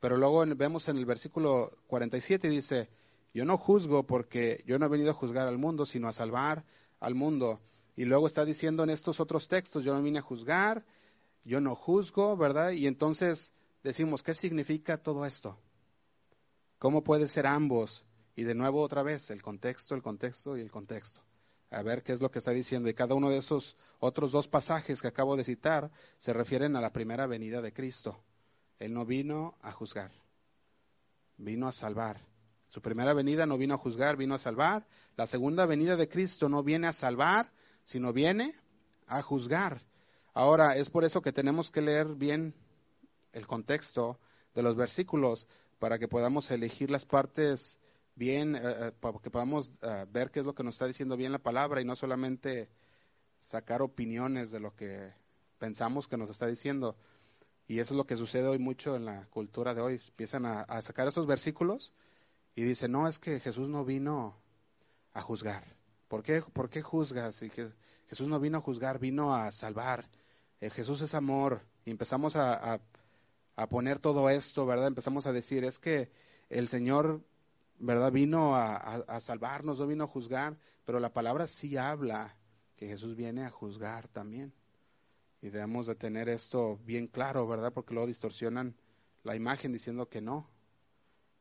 Pero luego vemos en el versículo 47 dice, yo no juzgo porque yo no he venido a juzgar al mundo, sino a salvar al mundo. Y luego está diciendo en estos otros textos, yo no vine a juzgar, yo no juzgo, ¿verdad? Y entonces decimos, ¿qué significa todo esto? ¿Cómo puede ser ambos? Y de nuevo otra vez, el contexto, el contexto y el contexto. A ver qué es lo que está diciendo. Y cada uno de esos otros dos pasajes que acabo de citar se refieren a la primera venida de Cristo. Él no vino a juzgar, vino a salvar. Su primera venida no vino a juzgar, vino a salvar. La segunda venida de Cristo no viene a salvar, sino viene a juzgar. Ahora, es por eso que tenemos que leer bien el contexto de los versículos para que podamos elegir las partes bien, eh, eh, para que podamos eh, ver qué es lo que nos está diciendo bien la palabra y no solamente sacar opiniones de lo que pensamos que nos está diciendo. Y eso es lo que sucede hoy mucho en la cultura de hoy. Empiezan a, sacar esos versículos y dicen, no, es que Jesús no vino a juzgar. ¿Por qué, ¿Por qué juzgas? Y que Jesús no vino a juzgar, vino a salvar. Eh, Jesús es amor. Y empezamos a, a, poner todo esto, ¿verdad? Empezamos a decir, es que el Señor, ¿verdad? Vino a, a, salvarnos, no vino a juzgar, pero la palabra sí habla que Jesús viene a juzgar también. Y debemos de tener esto bien claro, ¿verdad? Porque luego distorsionan la imagen diciendo que no.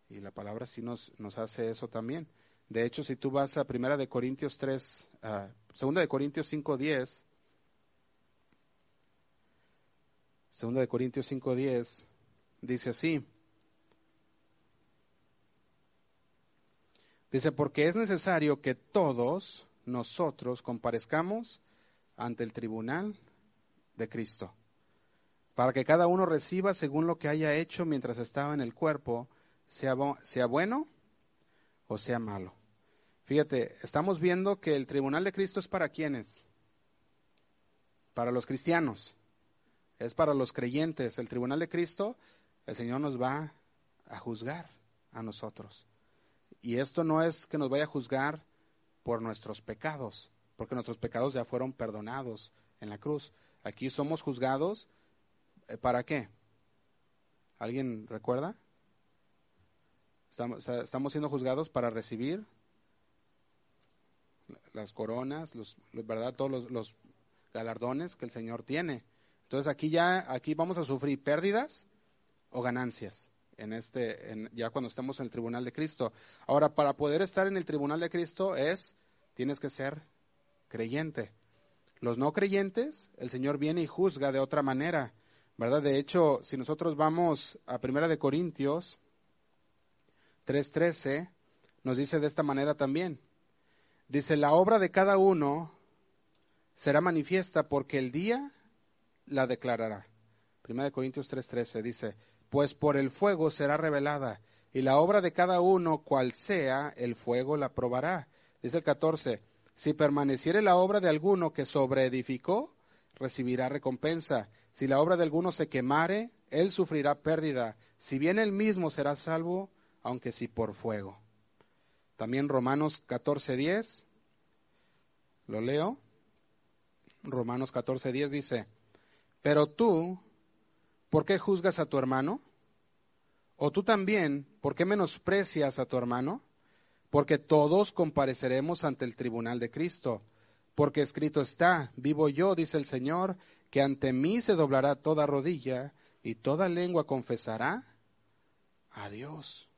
Y la palabra sí nos, nos hace eso también. De hecho, si tú vas a Primera de Corintios 3, uh, Segunda de Corintios 5, 10, Segunda de Corintios 5:10 dice así. Dice, porque es necesario que todos nosotros comparezcamos ante el tribunal de Cristo, para que cada uno reciba según lo que haya hecho mientras estaba en el cuerpo, sea, sea bueno o sea malo. Fíjate, estamos viendo que el tribunal de Cristo es para quienes? Para los cristianos es para los creyentes. El tribunal de Cristo, el Señor nos va a juzgar a nosotros. Y esto no es que nos vaya a juzgar por nuestros pecados, porque nuestros pecados ya fueron perdonados en la cruz. Aquí somos juzgados, eh, ¿para qué? ¿Alguien recuerda? Estamos, siendo juzgados para recibir las coronas, los, ¿verdad? Todos los, los galardones que el Señor tiene. Entonces aquí ya, aquí vamos a sufrir pérdidas o ganancias en este, ya cuando estemos en el tribunal de Cristo. Ahora, para poder estar en el tribunal de Cristo es, tienes que ser creyente. Los no creyentes, el Señor viene y juzga de otra manera, ¿verdad? De hecho, si nosotros vamos a Primera de Corintios 3.13, nos dice de esta manera también. Dice, la obra de cada uno será manifiesta porque el día la declarará. Primera de Corintios 3:13 dice, pues por el fuego será revelada y la obra de cada uno, cual sea, el fuego la probará. Dice el 14, si permaneciere la obra de alguno que sobreedificó, recibirá recompensa. Si la obra de alguno se quemare, él sufrirá pérdida. Si bien él mismo será salvo, aunque si por fuego. También Romanos 14:10, lo leo. Romanos 14:10 dice, pero tú, ¿por qué juzgas a tu hermano? ¿O tú también, por qué menosprecias a tu hermano? Porque todos compareceremos ante el tribunal de Cristo. Porque escrito está, vivo yo, dice el Señor, que ante mí se doblará toda rodilla y toda lengua confesará a Dios.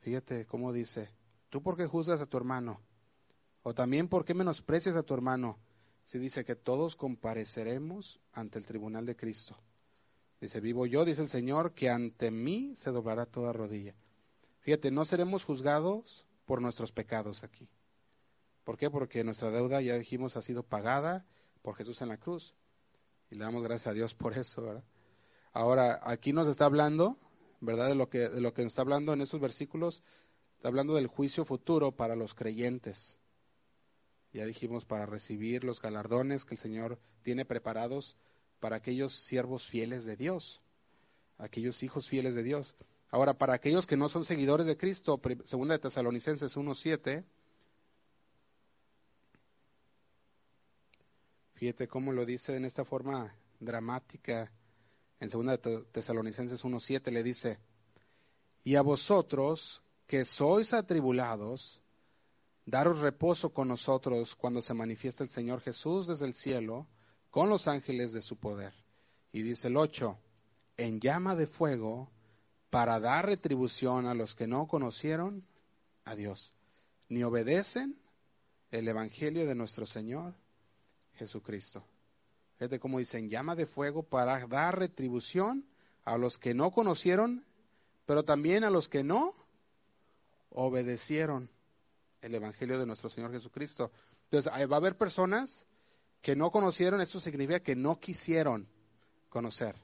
Fíjate cómo dice, ¿tú por qué juzgas a tu hermano? O también por qué menosprecias a tu hermano. Si dice que todos compareceremos ante el tribunal de Cristo. Dice, vivo yo, dice el Señor, que ante mí se doblará toda rodilla. Fíjate, no seremos juzgados por nuestros pecados aquí. ¿Por qué? Porque nuestra deuda, ya dijimos, ha sido pagada por Jesús en la cruz. Y le damos gracias a Dios por eso, ¿verdad? Ahora, aquí nos está hablando, ¿verdad? De lo que, de lo que nos está hablando en esos versículos, está hablando del juicio futuro para los creyentes. Ya dijimos, para recibir los galardones que el Señor tiene preparados para aquellos siervos fieles de Dios, aquellos hijos fieles de Dios. Ahora, para aquellos que no son seguidores de Cristo, segunda de Tesalonicenses 1.7, fíjate cómo lo dice en esta forma dramática, en segunda de Tesalonicenses 1.7 le dice, y a vosotros que sois atribulados, daros reposo con nosotros cuando se manifiesta el Señor Jesús desde el cielo, con los ángeles de su poder. Y dice el 8, en llama de fuego para dar retribución a los que no conocieron a Dios, ni obedecen el Evangelio de nuestro Señor Jesucristo. Fíjate cómo dice, en llama de fuego para dar retribución a los que no conocieron, pero también a los que no obedecieron el Evangelio de nuestro Señor Jesucristo. Entonces, va a haber personas que no conocieron, esto significa que no quisieron conocer.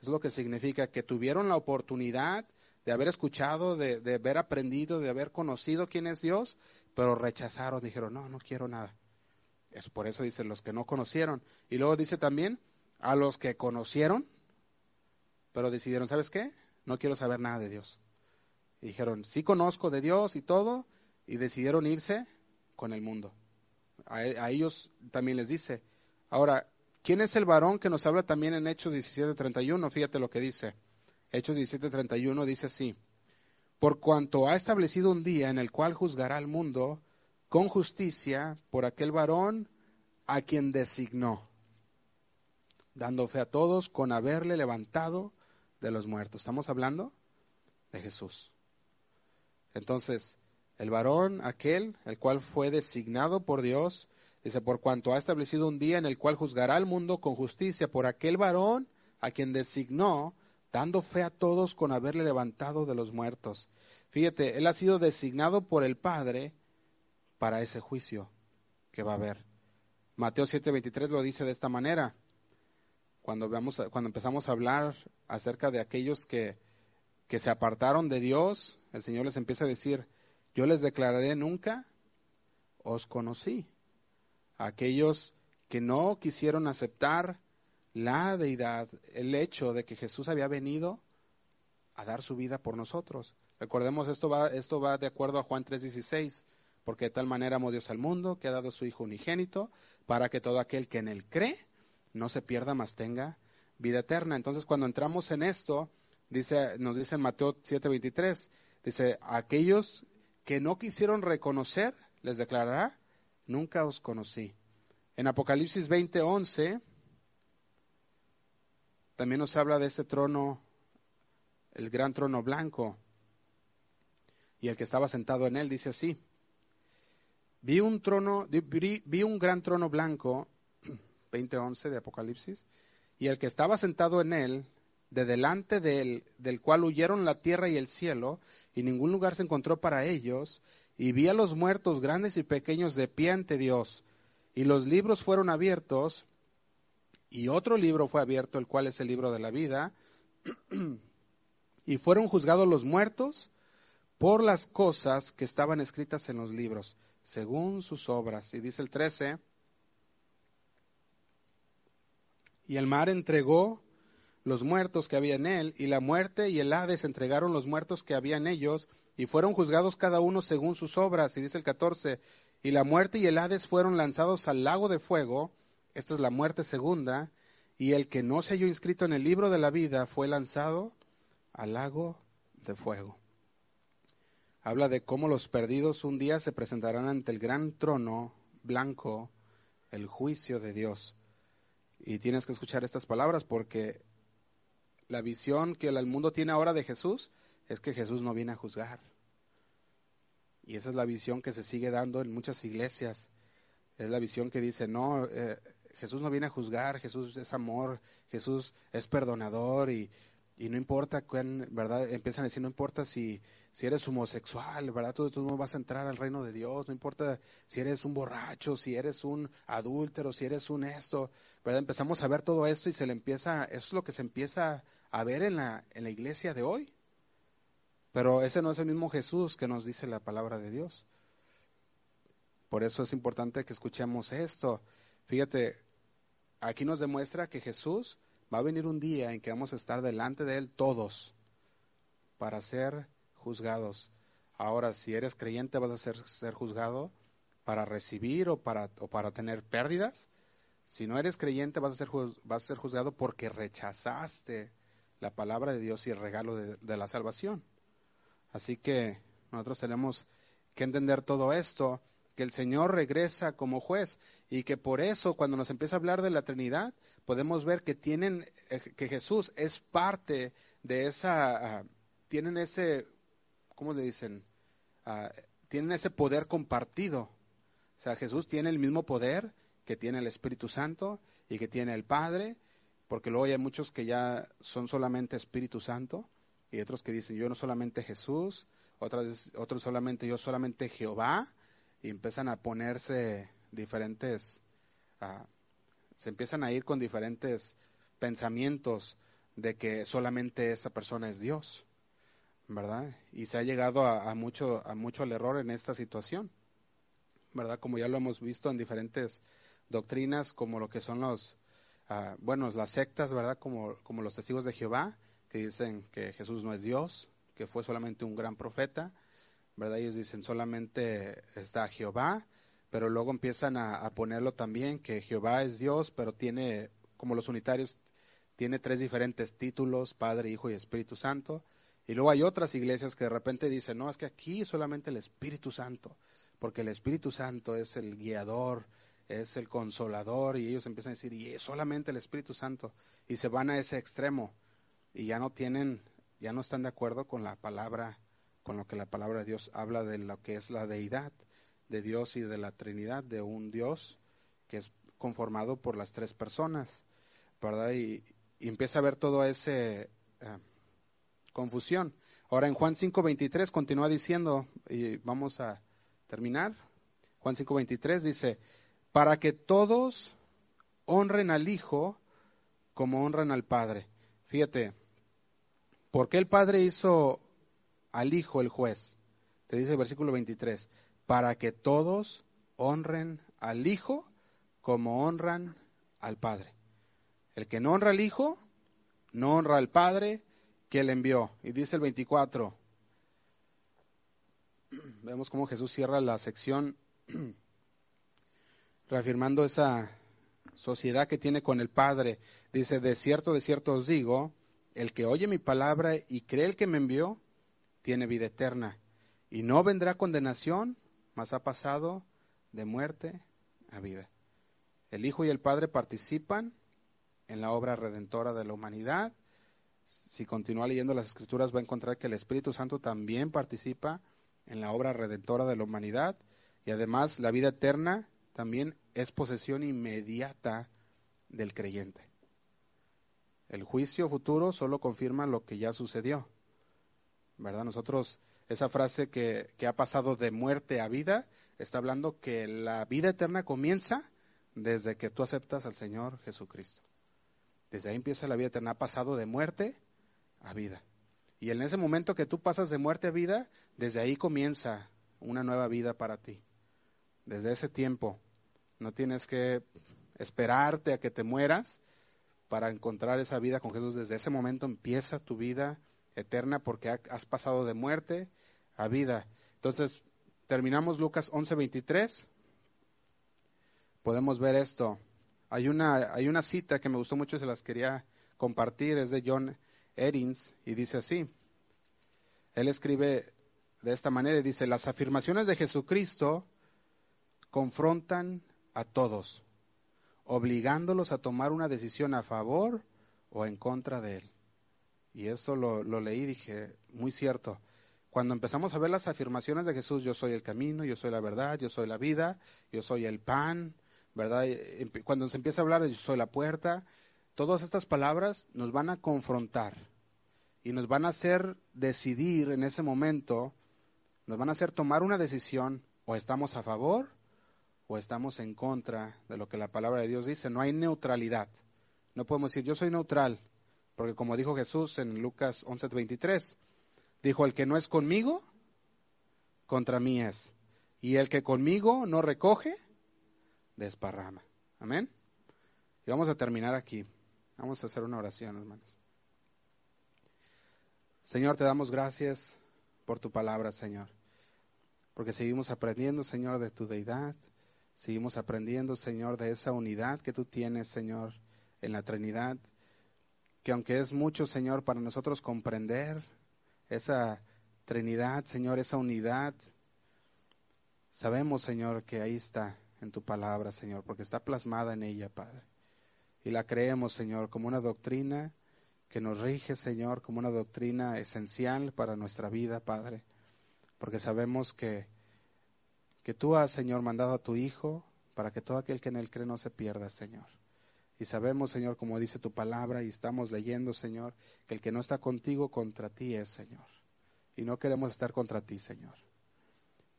Es lo que significa que tuvieron la oportunidad de haber escuchado, de, haber aprendido, de haber conocido quién es Dios, pero rechazaron, dijeron, no, no quiero nada. Es por eso dice los que no conocieron. Y luego dice también a los que conocieron, pero decidieron, ¿sabes qué? No quiero saber nada de Dios. Dijeron, sí conozco de Dios y todo, y decidieron irse con el mundo a, ellos también les dice. Ahora, ¿quién es el varón que nos habla también en Hechos 17:31? Fíjate lo que dice. Hechos 17:31 dice así, por cuanto ha establecido un día en el cual juzgará al mundo con justicia por aquel varón a quien designó, dando fe a todos con haberle levantado de los muertos. Estamos hablando de Jesús. Entonces, el varón, aquel, el cual fue designado por Dios, dice, por cuanto ha establecido un día en el cual juzgará al mundo con justicia por aquel varón a quien designó, dando fe a todos con haberle levantado de los muertos. Fíjate, él ha sido designado por el Padre para ese juicio que va a haber. Mateo 7:23 lo dice de esta manera. Cuando, veamos, cuando empezamos a hablar acerca de aquellos que, que se apartaron de Dios, el Señor les empieza a decir, yo les declararé nunca os conocí. Aquellos que no quisieron aceptar la deidad, el hecho de que Jesús había venido a dar su vida por nosotros. Recordemos, esto va, esto va de acuerdo a Juan 3:16, porque de tal manera amó Dios al mundo que ha dado su Hijo unigénito, para que todo aquel que en él cree no se pierda, mas tenga vida eterna. Entonces, cuando entramos en esto, dice, nos dice en Mateo 7:23, dice, aquellos que no quisieron reconocer, les declarará, nunca os conocí. En Apocalipsis 20:11 también nos habla de este trono, el gran trono blanco, y el que estaba sentado en él dice así, vi un trono, vi, un gran trono blanco, 20:11 de Apocalipsis, y el que estaba sentado en él, de delante de él, del cual huyeron la tierra y el cielo, y ningún lugar se encontró para ellos, y vi a los muertos grandes y pequeños de pie ante Dios, y los libros fueron abiertos, y otro libro fue abierto, el cual es el libro de la vida, y fueron juzgados los muertos por las cosas que estaban escritas en los libros, según sus obras. Y dice el 13, y el mar entregó los muertos que había en él, y la muerte y el Hades entregaron los muertos que había en ellos, y fueron juzgados cada uno según sus obras. Y dice el 14, y la muerte y el Hades fueron lanzados al lago de fuego, esta es la muerte segunda, y el que no se halló inscrito en el libro de la vida fue lanzado al lago de fuego. Habla de cómo los perdidos un día se presentarán ante el gran trono blanco, el juicio de Dios. Y tienes que escuchar estas palabras porque la visión que el mundo tiene ahora de Jesús es que Jesús no viene a juzgar. Y esa es la visión que se sigue dando en muchas iglesias. Es la visión que dice, no, eh, Jesús no viene a juzgar, Jesús es amor, Jesús es perdonador y, y no importa, cuán, ¿verdad? Empiezan a decir, no importa si, si eres homosexual, ¿verdad? Tú, tú no vas a entrar al reino de Dios, no importa si eres un borracho, si eres un adúltero, si eres un esto, ¿verdad? Empezamos a ver todo esto y se le empieza, eso es lo que se empieza a ver en la, en la iglesia de hoy. Pero ese no es el mismo Jesús que nos dice la palabra de Dios. Por eso es importante que escuchemos esto. Fíjate, aquí nos demuestra que Jesús va a venir un día en que vamos a estar delante de Él todos para ser juzgados. Ahora, si eres creyente, vas a ser, ser juzgado para recibir o para, o para tener pérdidas. Si no eres creyente, vas a ser, vas a ser juzgado porque rechazaste la palabra de Dios y el regalo de la salvación. Así que nosotros tenemos que entender todo esto, que el Señor regresa como juez y que por eso cuando nos empieza a hablar de la Trinidad, podemos ver que tienen, eh, que Jesús es parte de esa, uh, tienen ese, ¿cómo le dicen? Uh, tienen ese poder compartido. O sea, Jesús tiene el mismo poder que tiene el Espíritu Santo y que tiene el Padre, porque luego hay muchos que ya son solamente Espíritu Santo y otros que dicen yo no solamente Jesús, otros, otros solamente yo solamente Jehová, y empiezan a ponerse diferentes, uh, se empiezan a ir con diferentes pensamientos de que solamente esa persona es Dios, ¿verdad? Y se ha llegado a, a mucho, a mucho al error en esta situación, ¿verdad? Como ya lo hemos visto en diferentes doctrinas, como lo que son los, uh, bueno, las sectas, ¿verdad? Como, como los testigos de Jehová, que dicen que Jesús no es Dios, que fue solamente un gran profeta, ¿verdad? Ellos dicen solamente está Jehová, pero luego empiezan a, ponerlo también que Jehová es Dios, pero tiene, como los unitarios, tiene tres diferentes títulos, Padre, Hijo y Espíritu Santo. Y luego hay otras iglesias que de repente dicen, no, es que aquí solamente el Espíritu Santo, porque el Espíritu Santo es el guiador, es el consolador, y ellos empiezan a decir, y solamente el Espíritu Santo, y se van a ese extremo y ya no tienen, ya no están de acuerdo con la palabra, con lo que la palabra de Dios habla de lo que es la deidad de Dios y de la Trinidad, de un Dios que es conformado por las tres personas, ¿verdad? Y, empieza a ver toda esa eh, confusión. Ahora en Juan 5:23 continúa diciendo, y vamos a terminar, Juan 5:23 dice, para que todos honren al Hijo como honran al Padre. Fíjate, ¿Por qué el Padre hizo al Hijo el juez? Te dice el versículo 23, para que todos honren al Hijo como honran al Padre. El que no honra al Hijo, no honra al Padre que le envió. Y dice el 24, vemos cómo Jesús cierra la sección reafirmando esa sociedad que tiene con el Padre. Dice, de cierto, de cierto os digo, el que oye mi palabra y cree el que me envió, tiene vida eterna, y no vendrá condenación, mas ha pasado de muerte a vida. El Hijo y el Padre participan en la obra redentora de la humanidad. Si continúa leyendo las Escrituras va a encontrar que el Espíritu Santo también participa en la obra redentora de la humanidad y además la vida eterna también es posesión inmediata del creyente. El juicio futuro solo confirma lo que ya sucedió. ¿Verdad? Nosotros, esa frase que, que ha pasado de muerte a vida, está hablando que la vida eterna comienza desde que tú aceptas al Señor Jesucristo. Desde ahí empieza la vida eterna, ha pasado de muerte a vida. Y en ese momento que tú pasas de muerte a vida, desde ahí comienza una nueva vida para ti. Desde ese tiempo. No tienes que esperarte a que te mueras para encontrar esa vida con Jesús. Desde ese momento empieza tu vida eterna porque has pasado de muerte a vida. Entonces, terminamos Lucas 11:23. Podemos ver esto. Hay una, hay una cita que me gustó mucho y se las quería compartir, es de John Erins y dice así. Él escribe de esta manera y dice, las afirmaciones de Jesucristo confrontan a todos, obligándolos a tomar una decisión a favor o en contra de él. Y eso lo, lo leí y dije, muy cierto. Cuando empezamos a ver las afirmaciones de Jesús, yo soy el camino, yo soy la verdad, yo soy la vida, yo soy el pan, ¿verdad? Cuando se empieza a hablar de yo soy la puerta, todas estas palabras nos van a confrontar y nos van a hacer decidir en ese momento, nos van a hacer tomar una decisión, o estamos a favor o estamos en contra de lo que la palabra de Dios dice. No hay neutralidad. No podemos decir yo soy neutral, porque como dijo Jesús en Lucas 11:23, dijo, el que no es conmigo, contra mí es. Y el que conmigo no recoge, desparrama. Amén. Y vamos a terminar aquí. Vamos a hacer una oración, hermanos. Señor, te damos gracias por tu palabra, Señor. Porque seguimos aprendiendo, Señor, de tu deidad. Seguimos aprendiendo, Señor, de esa unidad que tú tienes, Señor, en la Trinidad. Que aunque es mucho, Señor, para nosotros comprender esa Trinidad, Señor, esa unidad, sabemos, Señor, que ahí está en tu palabra, Señor, porque está plasmada en ella, Padre. Y la creemos, Señor, como una doctrina que nos rige, Señor, como una doctrina esencial para nuestra vida, Padre. Porque sabemos que, que tú has, Señor, mandado a tu Hijo para que todo aquel que en él cree no se pierda, Señor. Y sabemos, Señor, como dice tu palabra, y estamos leyendo, Señor, que el que no está contigo contra ti es, Señor. Y no queremos estar contra ti, Señor.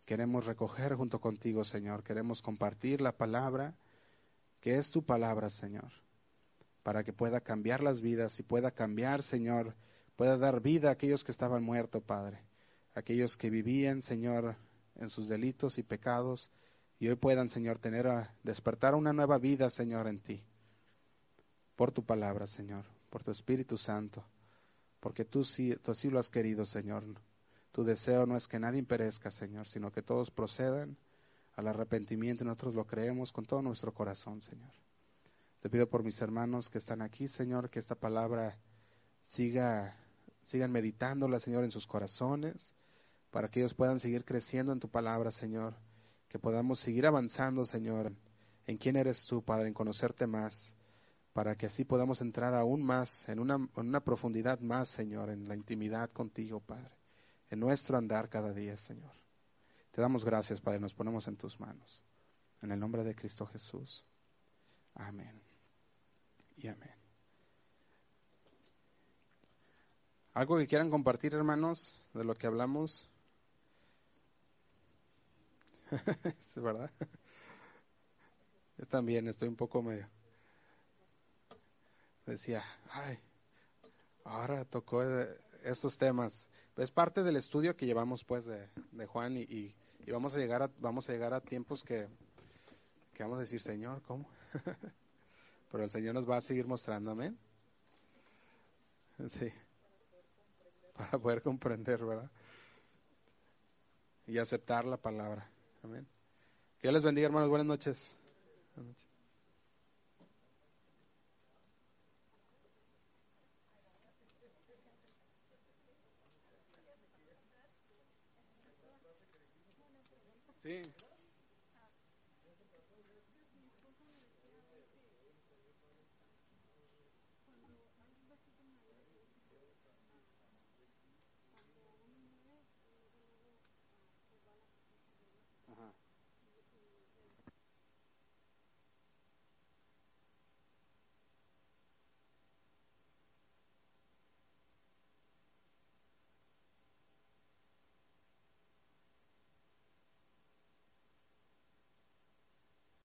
Queremos recoger junto contigo, Señor. Queremos compartir la palabra, que es tu palabra, Señor para que pueda cambiar las vidas y pueda cambiar, Señor, pueda dar vida a aquellos que estaban muertos, Padre, aquellos que vivían, Señor, en sus delitos y pecados, y hoy puedan, Señor, tener a despertar una nueva vida, Señor, en ti, por tu palabra, Señor, por tu Espíritu Santo, porque tú sí, tú así lo has querido, Señor. Tu deseo no es que nadie perezca, Señor, sino que todos procedan al arrepentimiento y nosotros lo creemos con todo nuestro corazón, Señor. Te pido por mis hermanos que están aquí, Señor, que esta palabra siga, sigan meditándola, Señor, en sus corazones, para que ellos puedan seguir creciendo en tu palabra, Señor, que podamos seguir avanzando, Señor, en quién eres tú, Padre, en conocerte más, para que así podamos entrar aún más, en una, en una profundidad más, Señor, en la intimidad contigo, Padre, en nuestro andar cada día, Señor. Te damos gracias, Padre, nos ponemos en tus manos. En el nombre de Cristo Jesús. Amén y amén. ¿Algo que quieran compartir, hermanos, de lo que hablamos? es verdad. Yo también estoy un poco medio. Decía, ay, ahora tocó estos temas. Es parte del estudio que llevamos, pues, de, Juan y, y, vamos a llegar a vamos a llegar a tiempos que, que vamos a decir, Señor, ¿cómo? Pero el Señor nos va a seguir mostrando, amén. Sí. Para poder comprender, ¿verdad? Y aceptar la palabra. Amén. Que Dios les bendiga, hermanos. Buenas noches. Buenas noches. Sí.